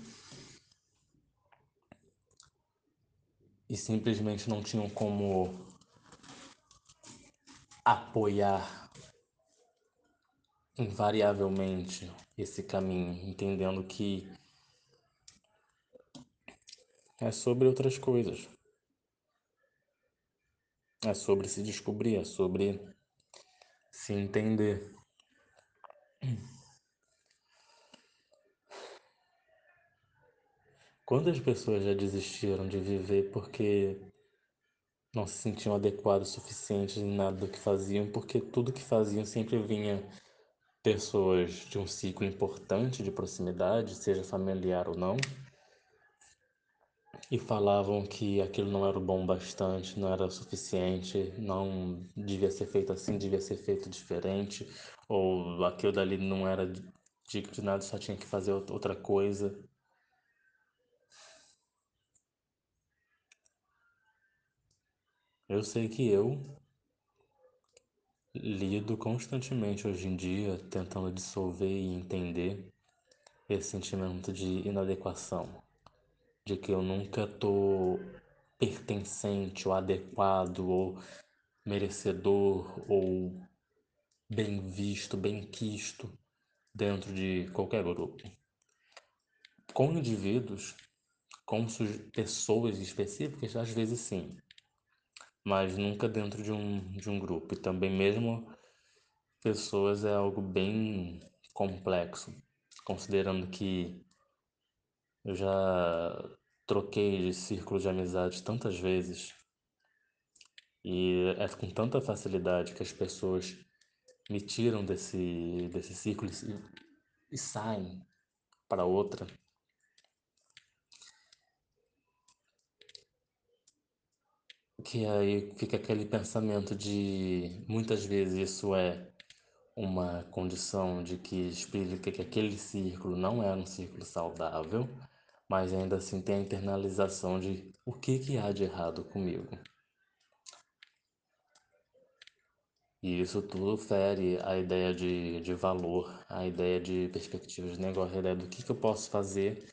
[SPEAKER 1] E simplesmente não tinham como apoiar invariavelmente esse caminho, entendendo que é sobre outras coisas. É sobre se descobrir, é sobre se entender. Quantas pessoas já desistiram de viver porque não se sentiam adequados o suficiente em nada do que faziam, porque tudo que faziam sempre vinha pessoas de um ciclo importante de proximidade, seja familiar ou não, e falavam que aquilo não era bom bastante, não era suficiente, não devia ser feito assim, devia ser feito diferente, ou aquilo dali não era digno de nada, só tinha que fazer outra coisa. Eu sei que eu lido constantemente hoje em dia tentando dissolver e entender esse sentimento de inadequação de que eu nunca tô pertencente ou adequado ou merecedor ou bem visto, bem quisto dentro de qualquer grupo. Com indivíduos, com pessoas específicas, às vezes sim, mas nunca dentro de um, de um grupo. E também mesmo pessoas é algo bem complexo, considerando que eu já troquei de círculo de amizade tantas vezes e é com tanta facilidade que as pessoas me tiram desse, desse círculo e, e saem para outra. Que aí fica aquele pensamento de muitas vezes isso é uma condição de que explica que aquele círculo não é um círculo saudável mas ainda assim tem a internalização de o que, que há de errado comigo. E isso tudo fere a ideia de, de valor, a ideia de perspectivas de negócio, a ideia do que, que eu posso fazer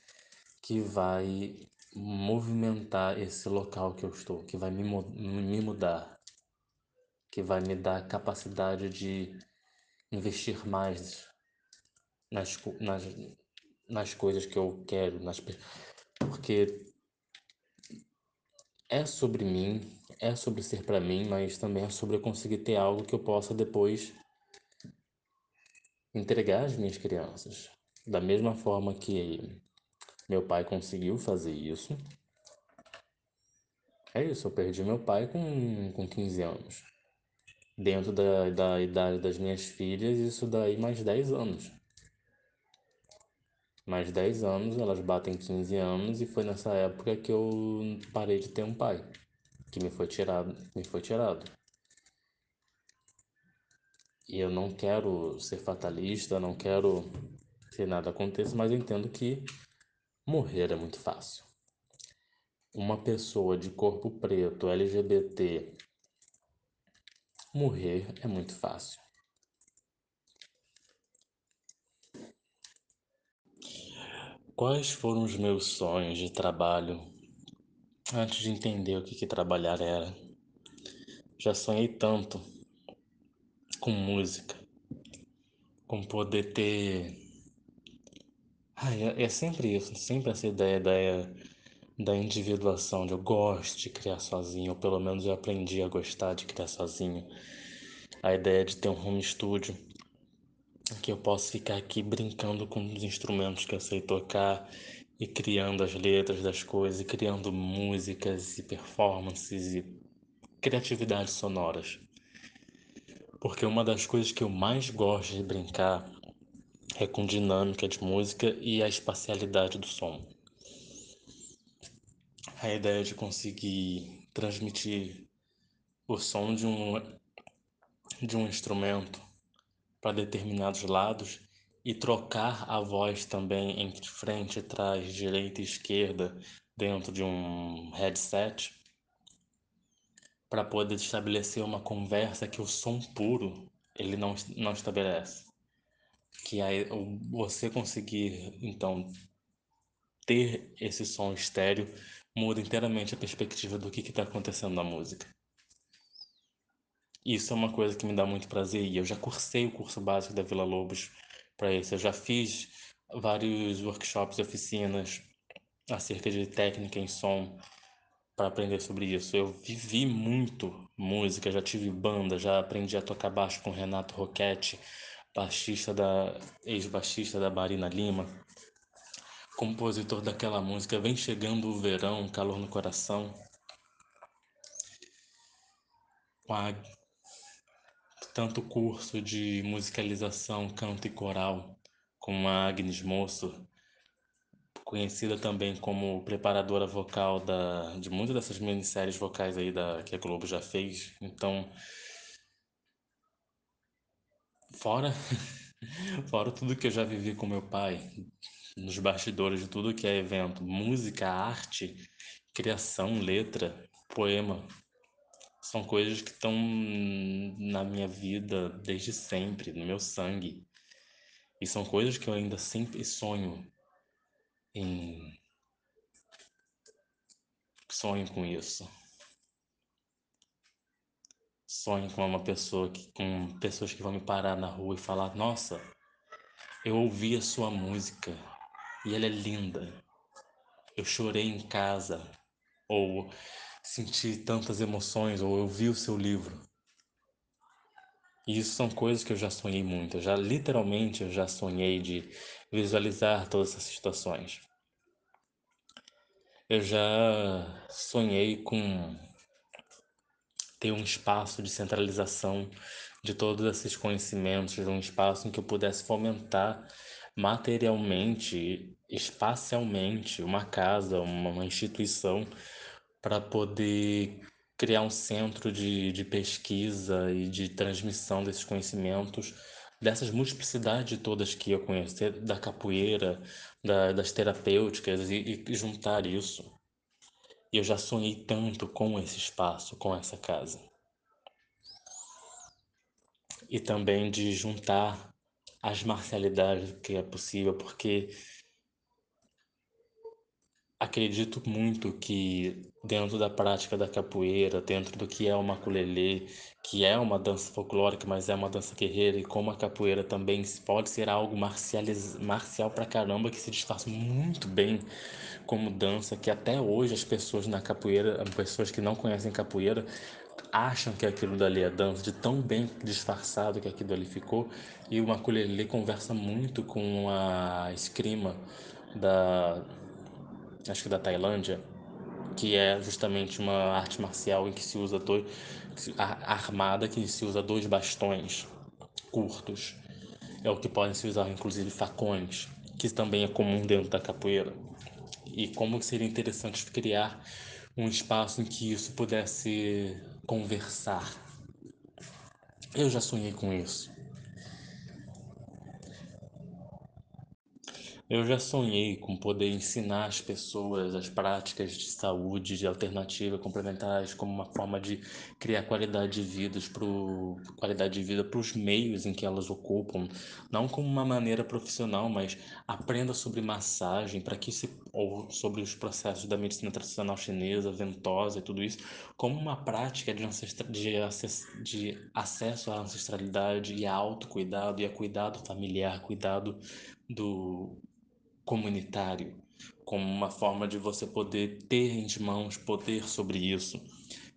[SPEAKER 1] que vai movimentar esse local que eu estou, que vai me, me mudar, que vai me dar capacidade de investir mais nas, nas, nas coisas que eu quero, nas, porque é sobre mim, é sobre ser para mim, mas também é sobre eu conseguir ter algo que eu possa depois entregar às minhas crianças. Da mesma forma que meu pai conseguiu fazer isso. É isso, eu perdi meu pai com, com 15 anos. Dentro da, da idade das minhas filhas, isso daí mais 10 anos mais 10 anos, elas batem 15 anos e foi nessa época que eu parei de ter um pai, que me foi tirado, me foi tirado. E eu não quero ser fatalista, não quero que nada aconteça, mas entendo que morrer é muito fácil. Uma pessoa de corpo preto, LGBT, morrer é muito fácil. Quais foram os meus sonhos de trabalho antes de entender o que, que trabalhar era? Já sonhei tanto com música, com poder ter. Ai, é, é sempre isso, sempre essa ideia, ideia da individuação, de eu gosto de criar sozinho, ou pelo menos eu aprendi a gostar de criar sozinho. A ideia de ter um home studio que eu posso ficar aqui brincando com os instrumentos que eu sei tocar e criando as letras das coisas, e criando músicas e performances e criatividades sonoras. Porque uma das coisas que eu mais gosto de brincar é com dinâmica de música e a espacialidade do som. A ideia de conseguir transmitir o som de um, de um instrumento para determinados lados e trocar a voz também entre frente, trás, direita e esquerda dentro de um headset para poder estabelecer uma conversa que o som puro ele não, não estabelece. Que aí você conseguir então ter esse som estéreo muda inteiramente a perspectiva do que está acontecendo na música. Isso é uma coisa que me dá muito prazer e eu já cursei o curso básico da Vila Lobos para isso. Eu já fiz vários workshops e oficinas acerca de técnica em som para aprender sobre isso. Eu vivi muito música, já tive banda, já aprendi a tocar baixo com Renato Roquete, baixista da ex-baixista da Marina Lima, compositor daquela música Vem chegando o verão, calor no coração. Com a tanto curso de musicalização, canto e coral com a Agnes Moço, conhecida também como preparadora vocal da, de muitas dessas minisséries vocais aí da, que a Globo já fez. Então, fora, fora tudo que eu já vivi com meu pai, nos bastidores de tudo que é evento, música, arte, criação, letra, poema, são coisas que estão na minha vida desde sempre, no meu sangue. E são coisas que eu ainda sempre sonho em. Sonho com isso. Sonho com uma pessoa que, com pessoas que vão me parar na rua e falar: Nossa, eu ouvi a sua música e ela é linda. Eu chorei em casa, ou senti tantas emoções, ou eu vi o seu livro. E isso são coisas que eu já sonhei muito. Eu já literalmente eu já sonhei de visualizar todas essas situações. Eu já sonhei com ter um espaço de centralização de todos esses conhecimentos, um espaço em que eu pudesse fomentar materialmente, espacialmente, uma casa, uma instituição para poder criar um centro de, de pesquisa e de transmissão desses conhecimentos, dessas multiplicidades todas que eu conheço, da capoeira, da, das terapêuticas, e, e juntar isso. Eu já sonhei tanto com esse espaço, com essa casa. E também de juntar as marcialidades que é possível, porque acredito muito que dentro da prática da capoeira, dentro do que é o maculelê, que é uma dança folclórica, mas é uma dança guerreira, e como a capoeira também pode ser algo marcializ... marcial pra caramba, que se disfarça muito bem como dança, que até hoje as pessoas na capoeira, pessoas que não conhecem capoeira, acham que aquilo dali é dança, de tão bem disfarçado que aquilo ali ficou, e o maculelê conversa muito com a escrima da acho que da Tailândia, que é justamente uma arte marcial em que se usa dois, armada que se usa dois bastões curtos. É o que podem se usar inclusive facões, que também é comum dentro da capoeira. E como seria interessante criar um espaço em que isso pudesse conversar. Eu já sonhei com isso. Eu já sonhei com poder ensinar as pessoas as práticas de saúde, de alternativa complementares, como uma forma de criar qualidade de vida para qualidade de vida para os meios em que elas ocupam, não como uma maneira profissional, mas aprenda sobre massagem, para que se ou sobre os processos da medicina tradicional chinesa, ventosa e tudo isso, como uma prática de, ancestra, de, de acesso à ancestralidade e a autocuidado e a cuidado familiar, cuidado do comunitário, como uma forma de você poder ter em mãos poder sobre isso.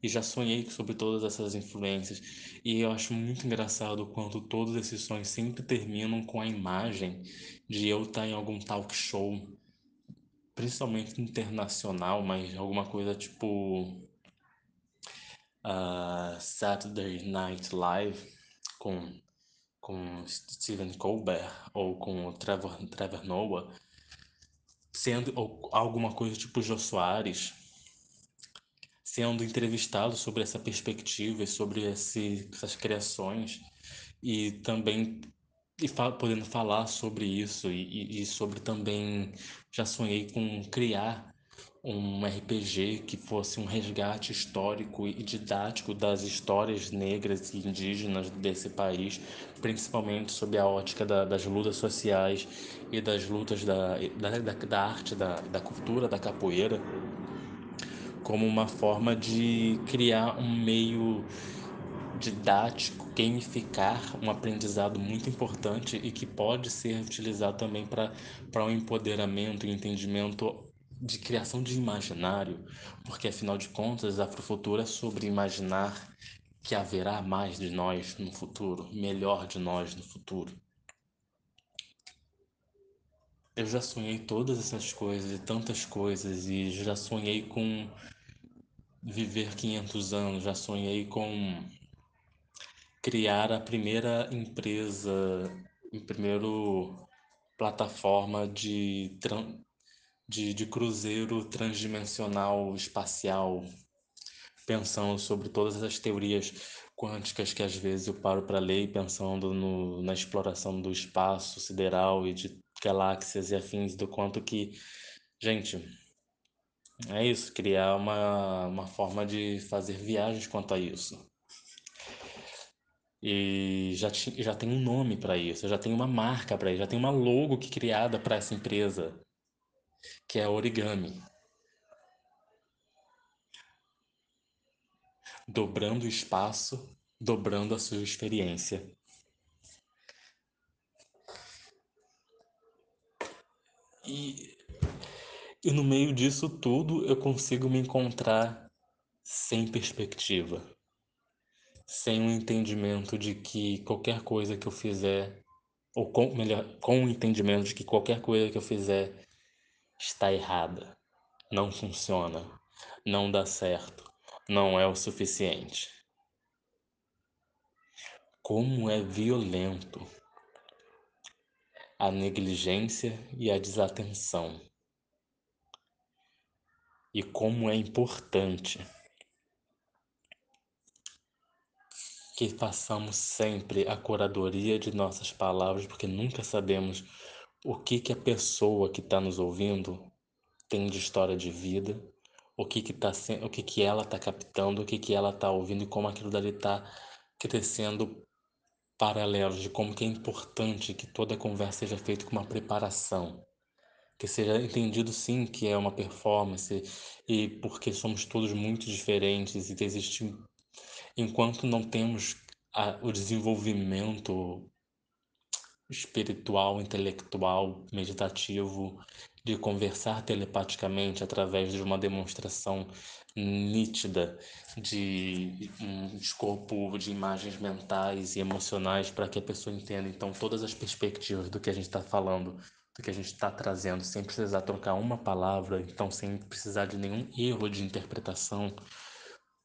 [SPEAKER 1] E já sonhei sobre todas essas influências. E eu acho muito engraçado quando todos esses sonhos sempre terminam com a imagem de eu estar em algum talk show, principalmente internacional, mas alguma coisa tipo uh, Saturday Night Live com com Stephen Colbert ou com Trevor, Trevor Noah sendo alguma coisa tipo Jô Soares, sendo entrevistado sobre essa perspectiva e sobre esse, essas criações e também e fa podendo falar sobre isso e, e, sobre também já sonhei com criar um RPG que fosse um resgate histórico e didático das histórias negras e indígenas desse país, principalmente sob a ótica da, das lutas sociais e das lutas da, da, da, arte, da, da cultura, da capoeira, como uma forma de criar um meio didático, gamificar um aprendizado muito importante e que pode ser utilizado também para um empoderamento e entendimento de criação de imaginário, porque afinal de contas, Afrofuturo é sobre imaginar que haverá mais de nós no futuro, melhor de nós no futuro. Eu já sonhei todas essas coisas e tantas coisas e já sonhei com viver 500 anos, já sonhei com criar a primeira empresa, em primeiro plataforma de, de, de cruzeiro transdimensional espacial, pensando sobre todas as teorias quânticas que às vezes eu paro para ler, pensando no, na exploração do espaço sideral e de galáxias e afins, do quanto que, gente, é isso, criar uma, uma forma de fazer viagens quanto a isso. E já, já tem um nome para isso, já tem uma marca para isso, já tem uma logo que criada para essa empresa, que é Origami. Dobrando o espaço, dobrando a sua experiência. E, e no meio disso tudo eu consigo me encontrar sem perspectiva sem um entendimento de que qualquer coisa que eu fizer, ou com, melhor, com o entendimento de que qualquer coisa que eu fizer está errada, não funciona, não dá certo, não é o suficiente. Como é violento a negligência e a desatenção. E como é importante que façamos sempre a curadoria de nossas palavras, porque nunca sabemos o que que a pessoa que está nos ouvindo tem de história de vida, o que que tá o que que ela está captando, o que que ela está ouvindo? E como aquilo dali está crescendo paralelos de como que é importante que toda conversa seja feita com uma preparação. Que seja entendido sim que é uma performance e porque somos todos muito diferentes e existe enquanto não temos a, o desenvolvimento espiritual, intelectual, meditativo, de conversar telepaticamente através de uma demonstração nítida de um escopo de imagens mentais e emocionais para que a pessoa entenda então todas as perspectivas do que a gente está falando, do que a gente está trazendo, sem precisar trocar uma palavra, então sem precisar de nenhum erro de interpretação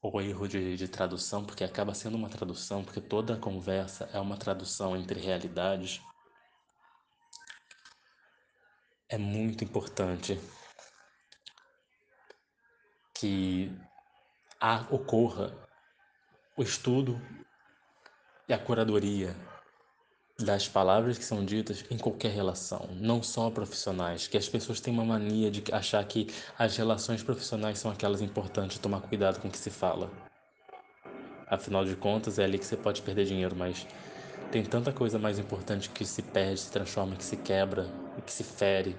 [SPEAKER 1] ou erro de, de tradução, porque acaba sendo uma tradução, porque toda conversa é uma tradução entre realidades, é muito importante que a, ocorra o estudo e a curadoria das palavras que são ditas em qualquer relação, não só profissionais, que as pessoas têm uma mania de achar que as relações profissionais são aquelas importantes, tomar cuidado com o que se fala. Afinal de contas, é ali que você pode perder dinheiro, mas tem tanta coisa mais importante que se perde, se transforma, que se quebra e que se fere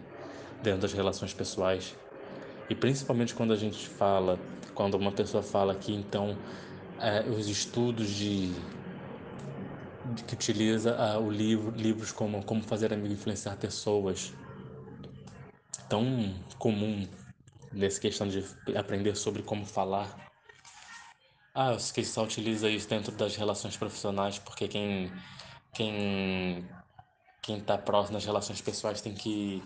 [SPEAKER 1] dentro das relações pessoais. E principalmente quando a gente fala, quando uma pessoa fala que então é, os estudos de que utiliza uh, o livro, livros como Como Fazer Amigo Influenciar Pessoas, tão comum nessa questão de aprender sobre como falar. Ah, que só utiliza isso dentro das relações profissionais, porque quem quem quem está próximo das relações pessoais tem que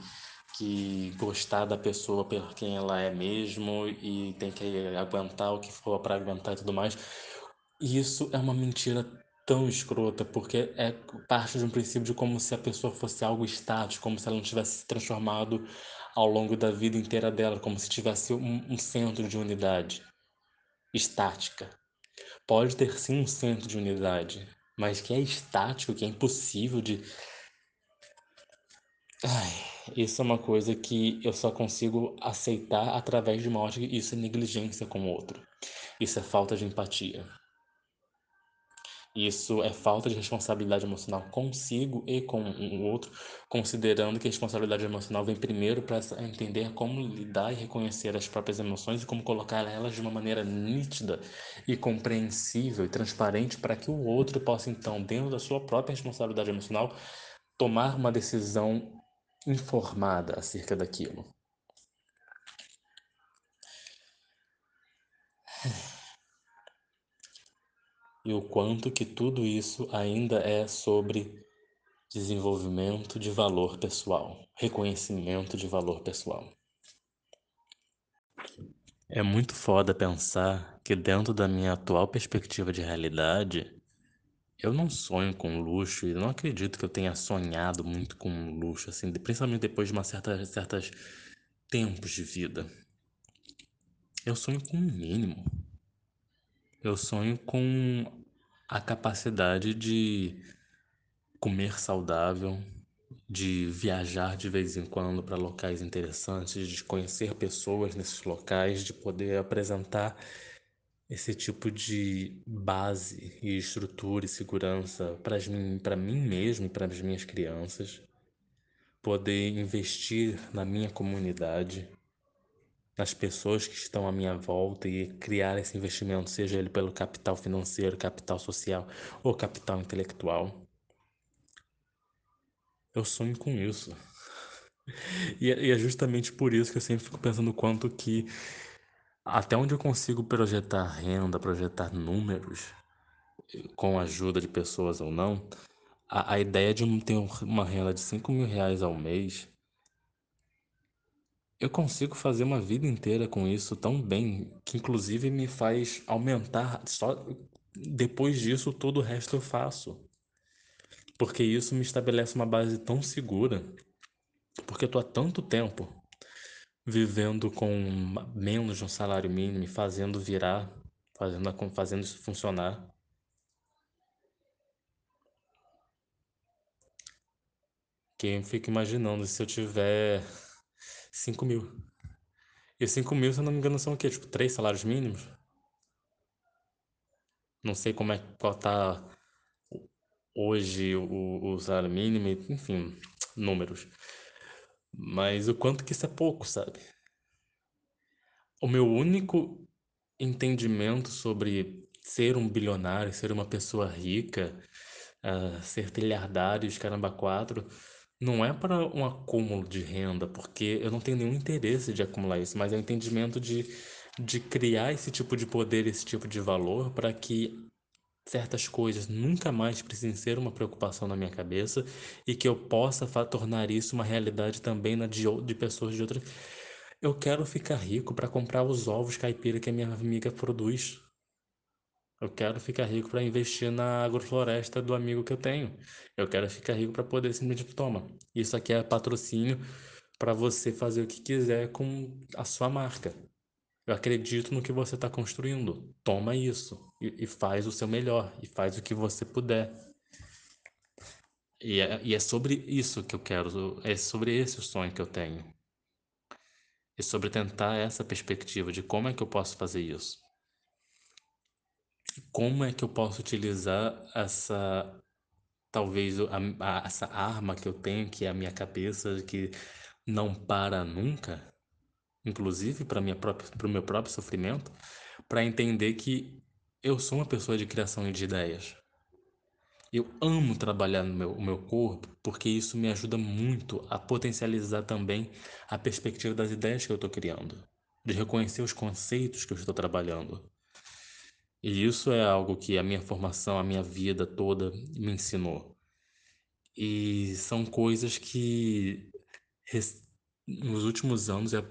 [SPEAKER 1] que gostar da pessoa por quem ela é mesmo e tem que aguentar o que for para aguentar e tudo mais. E isso é uma mentira tão escrota, porque é parte de um princípio de como se a pessoa fosse algo estático, como se ela não tivesse se transformado ao longo da vida inteira dela, como se tivesse um, um centro de unidade estática. Pode ter sim um centro de unidade, mas que é estático, que é impossível de. Ai, isso é uma coisa que eu só consigo aceitar através de uma ótica. Isso é negligência com o outro. Isso é falta de empatia. Isso é falta de responsabilidade emocional consigo e com o outro, considerando que a responsabilidade emocional vem primeiro para entender como lidar e reconhecer as próprias emoções e como colocar elas de uma maneira nítida e compreensível e transparente para que o outro possa, então, dentro da sua própria responsabilidade emocional, tomar uma decisão informada acerca daquilo. E o quanto que tudo isso ainda é sobre desenvolvimento de valor pessoal, reconhecimento de valor pessoal. É muito foda pensar que dentro da minha atual perspectiva de realidade, eu não sonho com luxo e não acredito que eu tenha sonhado muito com luxo, assim, principalmente depois de uma certa, certas tempos de vida. Eu sonho com o mínimo. Eu sonho com a capacidade de comer saudável, de viajar de vez em quando para locais interessantes, de conhecer pessoas nesses locais, de poder apresentar esse tipo de base e estrutura e segurança para mim mesmo e para as minhas crianças, poder investir na minha comunidade, nas pessoas que estão à minha volta e criar esse investimento, seja ele pelo capital financeiro, capital social ou capital intelectual. Eu sonho com isso. E é, é justamente por isso que eu sempre fico pensando quanto que até onde eu consigo projetar renda, projetar números, com a ajuda de pessoas ou não, a, a ideia de ter uma renda de 5 mil reais ao mês, eu consigo fazer uma vida inteira com isso tão bem, que inclusive me faz aumentar. Só depois disso, todo o resto eu faço. Porque isso me estabelece uma base tão segura. Porque eu tô há tanto tempo vivendo com menos de um salário mínimo, fazendo virar, fazendo, fazendo isso funcionar. Que eu fico imaginando se eu tiver 5 mil. E 5 mil, se eu não me engano, são o quê? Tipo, três salários mínimos? Não sei como é qual tá hoje o, o salário mínimo, enfim, números. Mas o quanto que isso é pouco, sabe? O meu único entendimento sobre ser um bilionário, ser uma pessoa rica, uh, ser trilhardário, caramba quatro, não é para um acúmulo de renda, porque eu não tenho nenhum interesse de acumular isso, mas é o entendimento de, de criar esse tipo de poder, esse tipo de valor, para que certas coisas nunca mais precisem ser uma preocupação na minha cabeça e que eu possa tornar isso uma realidade também na de, de pessoas de outras. Eu quero ficar rico para comprar os ovos caipira que a minha amiga produz. Eu quero ficar rico para investir na agrofloresta do amigo que eu tenho. Eu quero ficar rico para poder simplesmente toma. Isso aqui é patrocínio para você fazer o que quiser com a sua marca. Eu acredito no que você está construindo. Toma isso e, e, faz o seu melhor e faz o que você puder. E é, e é sobre isso que eu quero, é sobre esse sonho que eu tenho. E sobre tentar essa perspectiva de como é que eu posso fazer isso. Como é que eu posso utilizar essa talvez a, a, essa arma que eu tenho, que é a minha cabeça, que não para nunca, inclusive para o meu próprio sofrimento, para entender que eu sou uma pessoa de criação de ideias. Eu amo trabalhar no meu, meu corpo porque isso me ajuda muito a potencializar também a perspectiva das ideias que eu estou criando, de reconhecer os conceitos que eu estou trabalhando. E isso é algo que a minha formação, a minha vida toda me ensinou. E são coisas que nos últimos anos eu,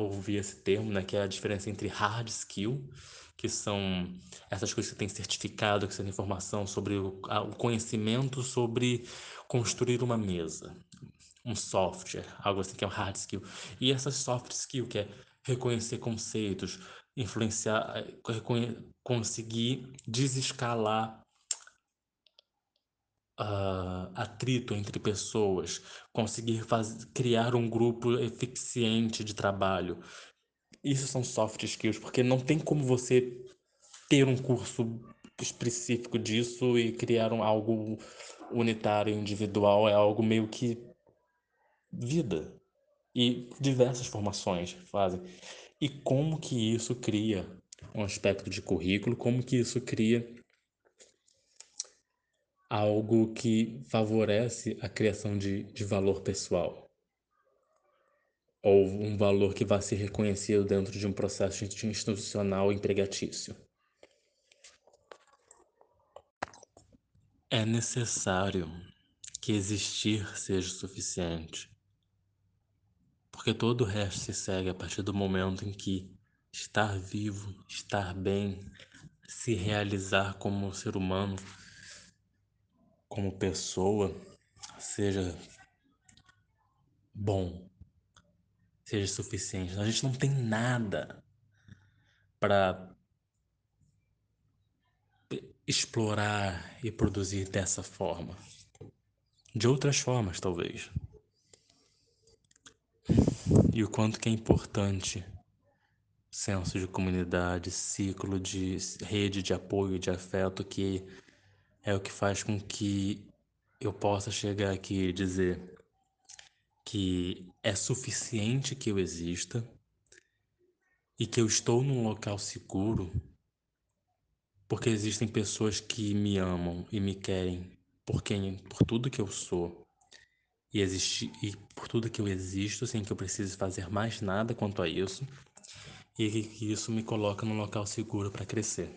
[SPEAKER 1] ouvi esse termo, né, que é a diferença entre hard skill, que são essas coisas que tem certificado, que tem informação sobre o, o conhecimento sobre construir uma mesa, um software, algo assim que é um hard skill. E essas soft skill, que é reconhecer conceitos, influenciar, eh, conseguir desescalar uh, atrito entre pessoas, conseguir criar um grupo eficiente de trabalho. Isso são soft skills, porque não tem como você ter um curso específico disso e criar um, algo unitário, individual, é algo meio que vida. E diversas formações fazem. E como que isso cria um aspecto de currículo, como que isso cria algo que favorece a criação de, de valor pessoal ou um valor que vai ser reconhecido dentro de um processo institucional empregatício. É necessário que existir seja o suficiente, porque todo o resto se segue a partir do momento em que estar vivo, estar bem, se realizar como ser humano como pessoa seja bom, seja suficiente. A gente não tem nada para explorar e produzir dessa forma. De outras formas, talvez. E o quanto que é importante senso de comunidade, ciclo de rede de apoio, de afeto, que é o que faz com que eu possa chegar aqui e dizer que é suficiente que eu exista e que eu estou num local seguro porque existem pessoas que me amam e me querem por quem, por tudo que eu sou e e por tudo que eu existo sem que eu precise fazer mais nada quanto a isso e que isso me coloca num local seguro para crescer.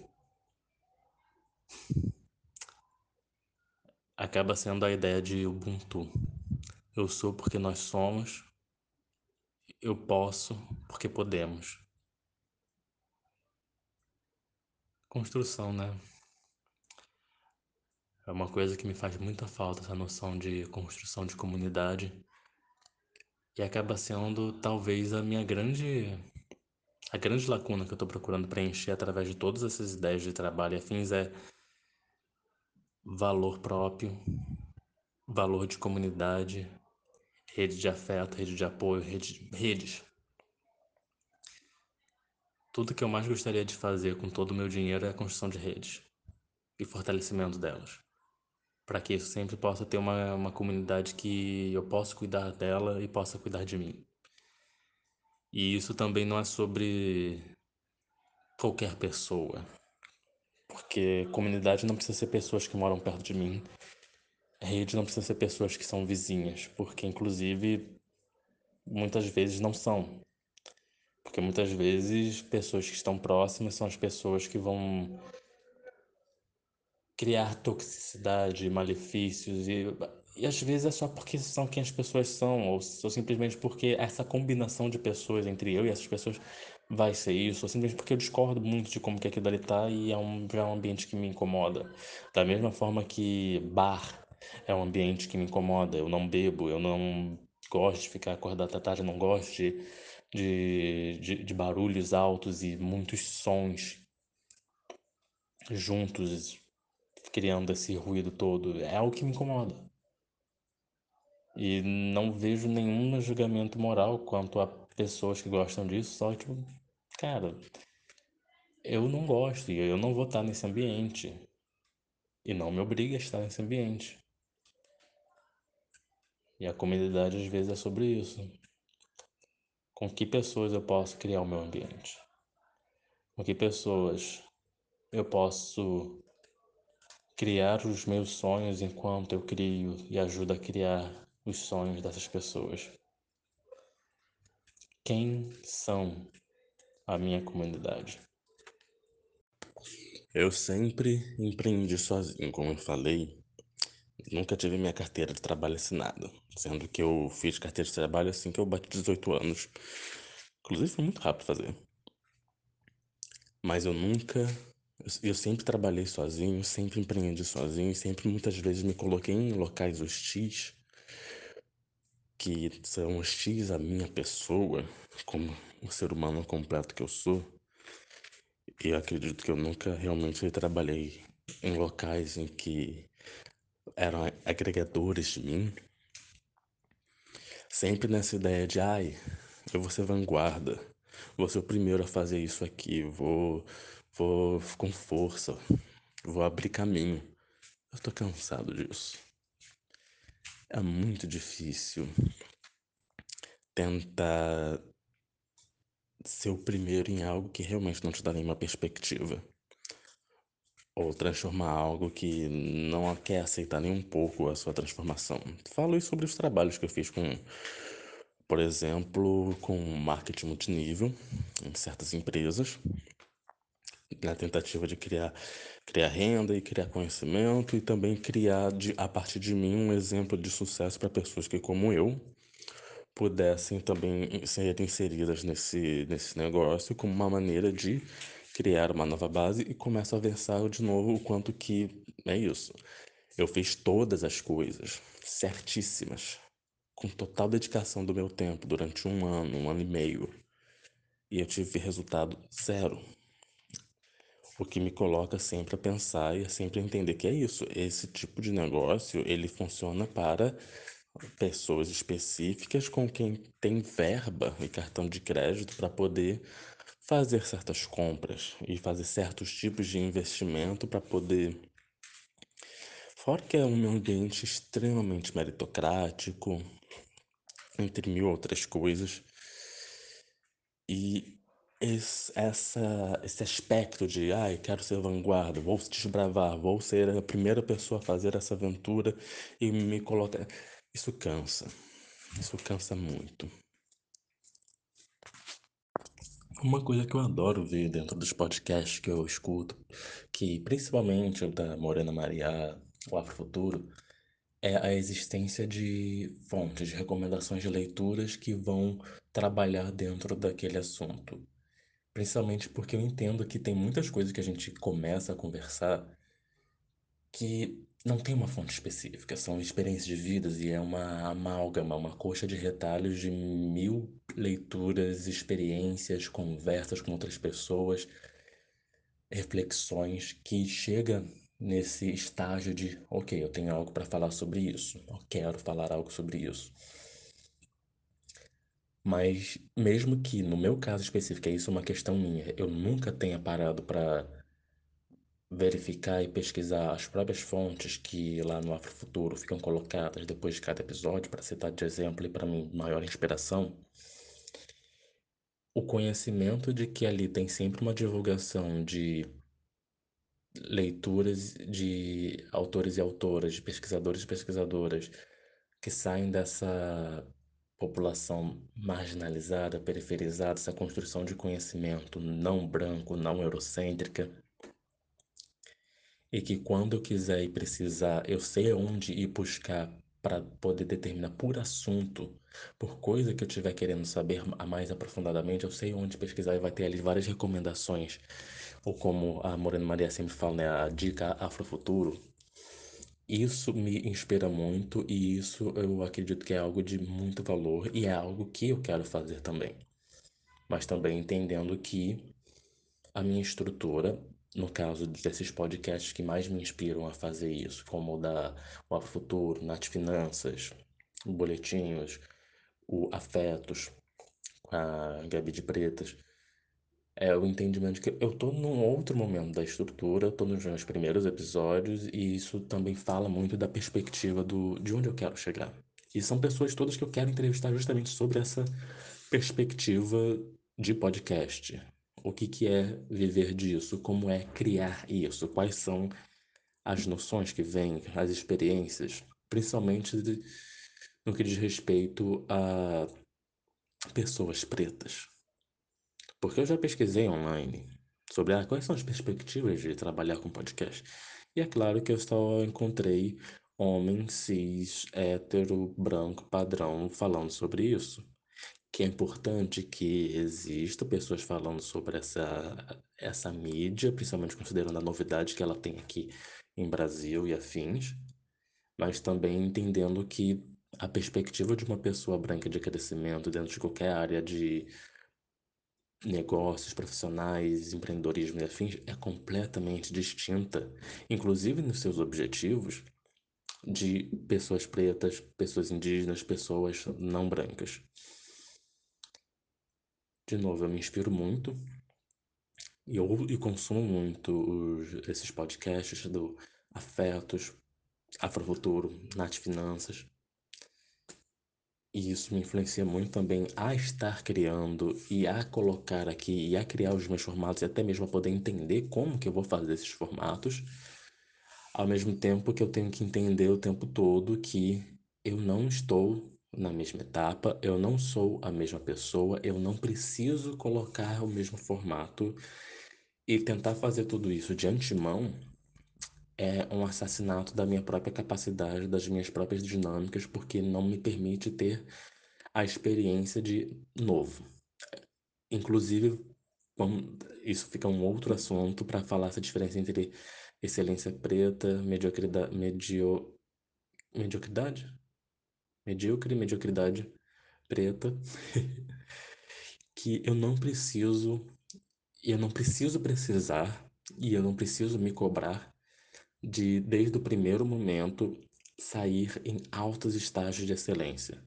[SPEAKER 1] Acaba sendo a ideia de Ubuntu. Eu sou porque nós somos, eu posso porque podemos. Construção, né? É uma coisa que me faz muita falta essa noção de construção de comunidade. E acaba sendo talvez a minha grande a grande lacuna que eu estou procurando preencher através de todas essas ideias de trabalho e afins é valor próprio, valor de comunidade, rede de afeto, rede de apoio, rede, redes. Tudo que eu mais gostaria de fazer com todo o meu dinheiro é a construção de redes e fortalecimento delas. Para que isso sempre possa ter uma, uma comunidade que eu possa cuidar dela e possa cuidar de mim. E isso também não é sobre qualquer pessoa. Porque comunidade não precisa ser pessoas que moram perto de mim. Rede não precisa ser pessoas que são vizinhas, porque inclusive muitas vezes não são. Porque muitas vezes pessoas que estão próximas são as pessoas que vão criar toxicidade, malefícios e e às vezes é só porque são quem as pessoas são, ou, ou simplesmente porque essa combinação de pessoas entre eu e essas pessoas vai ser isso, ou simplesmente porque eu discordo muito de como que aquilo ali tá e é um, é um ambiente que me incomoda. Da mesma forma que bar é um ambiente que me incomoda, eu não bebo, eu não gosto de ficar acordado até tarde, eu não gosto de, de, de, de barulhos altos e muitos sons juntos, criando esse ruído todo. É algo que me incomoda. E não vejo nenhum julgamento moral quanto a pessoas que gostam disso, só tipo, cara, eu não gosto e eu não vou estar nesse ambiente. E não me obriga a estar nesse ambiente. E a comunidade às vezes é sobre isso. Com que pessoas eu posso criar o meu ambiente? Com que pessoas eu posso criar os meus sonhos enquanto eu crio e ajudo a criar os sonhos dessas pessoas. Quem são a minha comunidade? Eu sempre empreendi sozinho, como eu falei. Nunca tive minha carteira de trabalho assinada, sendo que eu fiz carteira de trabalho assim que eu bati 18 anos. Inclusive foi muito rápido fazer. Mas eu nunca eu sempre trabalhei sozinho, sempre empreendi sozinho, sempre muitas vezes me coloquei em locais hostis que são hostis à minha pessoa, como o ser humano completo que eu sou. E eu acredito que eu nunca realmente trabalhei em locais em que eram agregadores de mim. Sempre nessa ideia de, ai, eu vou ser vanguarda, vou ser o primeiro a fazer isso aqui, vou, vou com força, vou abrir caminho. Eu tô cansado disso. É muito difícil tentar ser o primeiro em algo que realmente não te dá nenhuma perspectiva. Ou transformar algo que não quer aceitar nem um pouco a sua transformação. Falo isso sobre os trabalhos que eu fiz com, por exemplo, com marketing multinível em certas empresas, na tentativa de criar criar renda e criar conhecimento e também criar de, a partir de mim um exemplo de sucesso para pessoas que, como eu, pudessem também ser inseridas nesse, nesse negócio como uma maneira de criar uma nova base e começo a versar de novo o quanto que é isso. Eu fiz todas as coisas certíssimas, com total dedicação do meu tempo durante um ano, um ano e meio. E eu tive resultado zero. O que me coloca sempre a pensar e a sempre entender que é isso. Esse tipo de negócio, ele funciona para pessoas específicas com quem tem verba e cartão de crédito para poder fazer certas compras e fazer certos tipos de investimento para poder. Fora que é um ambiente extremamente meritocrático, entre mil outras coisas. E esse, essa, esse aspecto de, ai, quero ser vanguarda, vou desbravar, vou ser a primeira pessoa a fazer essa aventura e me colocar. Isso cansa. Isso cansa muito. Uma coisa que eu adoro ver dentro dos podcasts que eu escuto, que principalmente o da Morena Maria, o Afrofuturo, é a existência de fontes, de recomendações de leituras que vão trabalhar dentro daquele assunto. Principalmente porque eu entendo que tem muitas coisas que a gente começa a conversar que não tem uma fonte específica, são experiências de vidas e é uma amálgama, uma coxa de retalhos de mil leituras, experiências, conversas com outras pessoas, reflexões que chega nesse estágio de, ok, eu tenho algo para falar sobre isso, eu quero falar algo sobre isso. Mas mesmo que no meu caso específico, é isso uma questão minha, eu nunca tenha parado para verificar e pesquisar as próprias fontes que lá no Afrofuturo ficam colocadas depois de cada episódio, para citar de exemplo e para mim maior inspiração, o conhecimento de que ali tem sempre uma divulgação de leituras de autores e autoras, de pesquisadores e pesquisadoras que saem dessa população marginalizada, periferizada, essa construção de conhecimento não branco, não eurocêntrica, e que quando eu quiser e precisar, eu sei onde ir buscar para poder determinar por assunto, por coisa que eu estiver querendo saber mais aprofundadamente, eu sei onde pesquisar e vai ter ali várias recomendações, ou como a Morena Maria sempre fala, né, a dica Afrofuturo. Isso me inspira muito e isso eu acredito que é algo de muito valor e é algo que eu quero fazer também. Mas também entendendo que a minha estrutura no caso desses podcasts que mais me inspiram a fazer isso, como o da o Futuro, Nath Finanças, Boletinhos, o Afetos, com a Gabi de Pretas, é o entendimento que eu tô num outro momento da estrutura, tô nos meus primeiros episódios e isso também fala muito da perspectiva do, de onde eu quero chegar. E são pessoas todas que eu quero entrevistar justamente sobre essa perspectiva de podcast, o que, que é viver disso, como é criar isso, quais são as noções que vêm, as experiências, principalmente de, no que diz respeito a pessoas pretas. Porque eu já pesquisei online sobre ah, quais são as perspectivas de trabalhar com podcast. E é claro que eu só encontrei homem cis, hétero, branco, padrão falando sobre isso que é importante que exista pessoas falando sobre essa, essa mídia, principalmente considerando a novidade que ela tem aqui em Brasil e afins, mas também entendendo que a perspectiva de uma pessoa branca de crescimento dentro de qualquer área de negócios profissionais, empreendedorismo e afins é completamente distinta, inclusive nos seus objetivos, de pessoas pretas, pessoas indígenas, pessoas não brancas. De novo, eu me inspiro muito e eu e consumo muito os, esses podcasts do Afetos, Afrofuturo, Nath Finanças. E isso me influencia muito também a estar criando e a colocar aqui e a criar os meus formatos e até mesmo a poder entender como que eu vou fazer esses formatos. Ao mesmo tempo que eu tenho que entender o tempo todo que eu não estou na mesma etapa, eu não sou a mesma pessoa, eu não preciso colocar o mesmo formato e tentar fazer tudo isso de antemão é um assassinato da minha própria capacidade, das minhas próprias dinâmicas, porque não me permite ter a experiência de novo. Inclusive, isso fica um outro assunto para falar essa diferença entre excelência preta, mediocridade, medio, mediocridade? Medíocre, mediocridade preta, que eu não preciso, eu não preciso precisar, e eu não preciso me cobrar de, desde o primeiro momento, sair em altos estágios de excelência.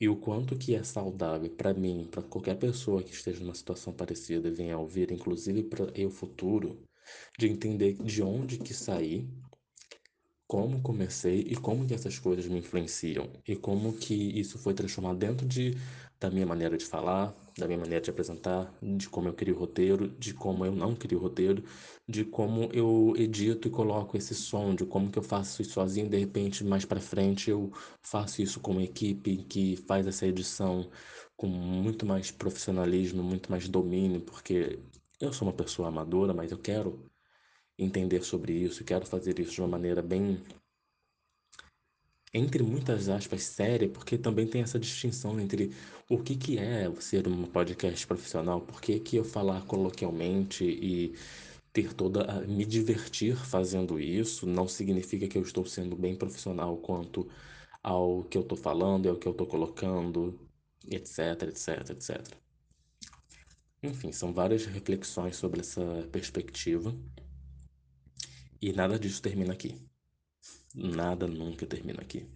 [SPEAKER 1] E o quanto que é saudável para mim, para qualquer pessoa que esteja numa situação parecida e venha ouvir, inclusive para eu futuro, de entender de onde que saí, como comecei e como que essas coisas me influenciam e como que isso foi transformado dentro de da minha maneira de falar, da minha maneira de apresentar, de como eu crio roteiro, de como eu não crio roteiro, de como eu edito e coloco esse som, de como que eu faço isso sozinho, de repente mais para frente eu faço isso com uma equipe que faz essa edição com muito mais profissionalismo, muito mais domínio, porque eu sou uma pessoa amadora, mas eu quero entender sobre isso, quero fazer isso de uma maneira bem entre muitas aspas, séria, porque também tem essa distinção entre o que, que é ser um podcast profissional, por que, que eu falar coloquialmente e ter toda a, me divertir fazendo isso não significa que eu estou sendo bem profissional quanto ao que eu estou falando e ao que eu estou colocando, etc, etc, etc. Enfim, são várias reflexões sobre essa perspectiva e nada disso termina aqui. Nada nunca termina aqui.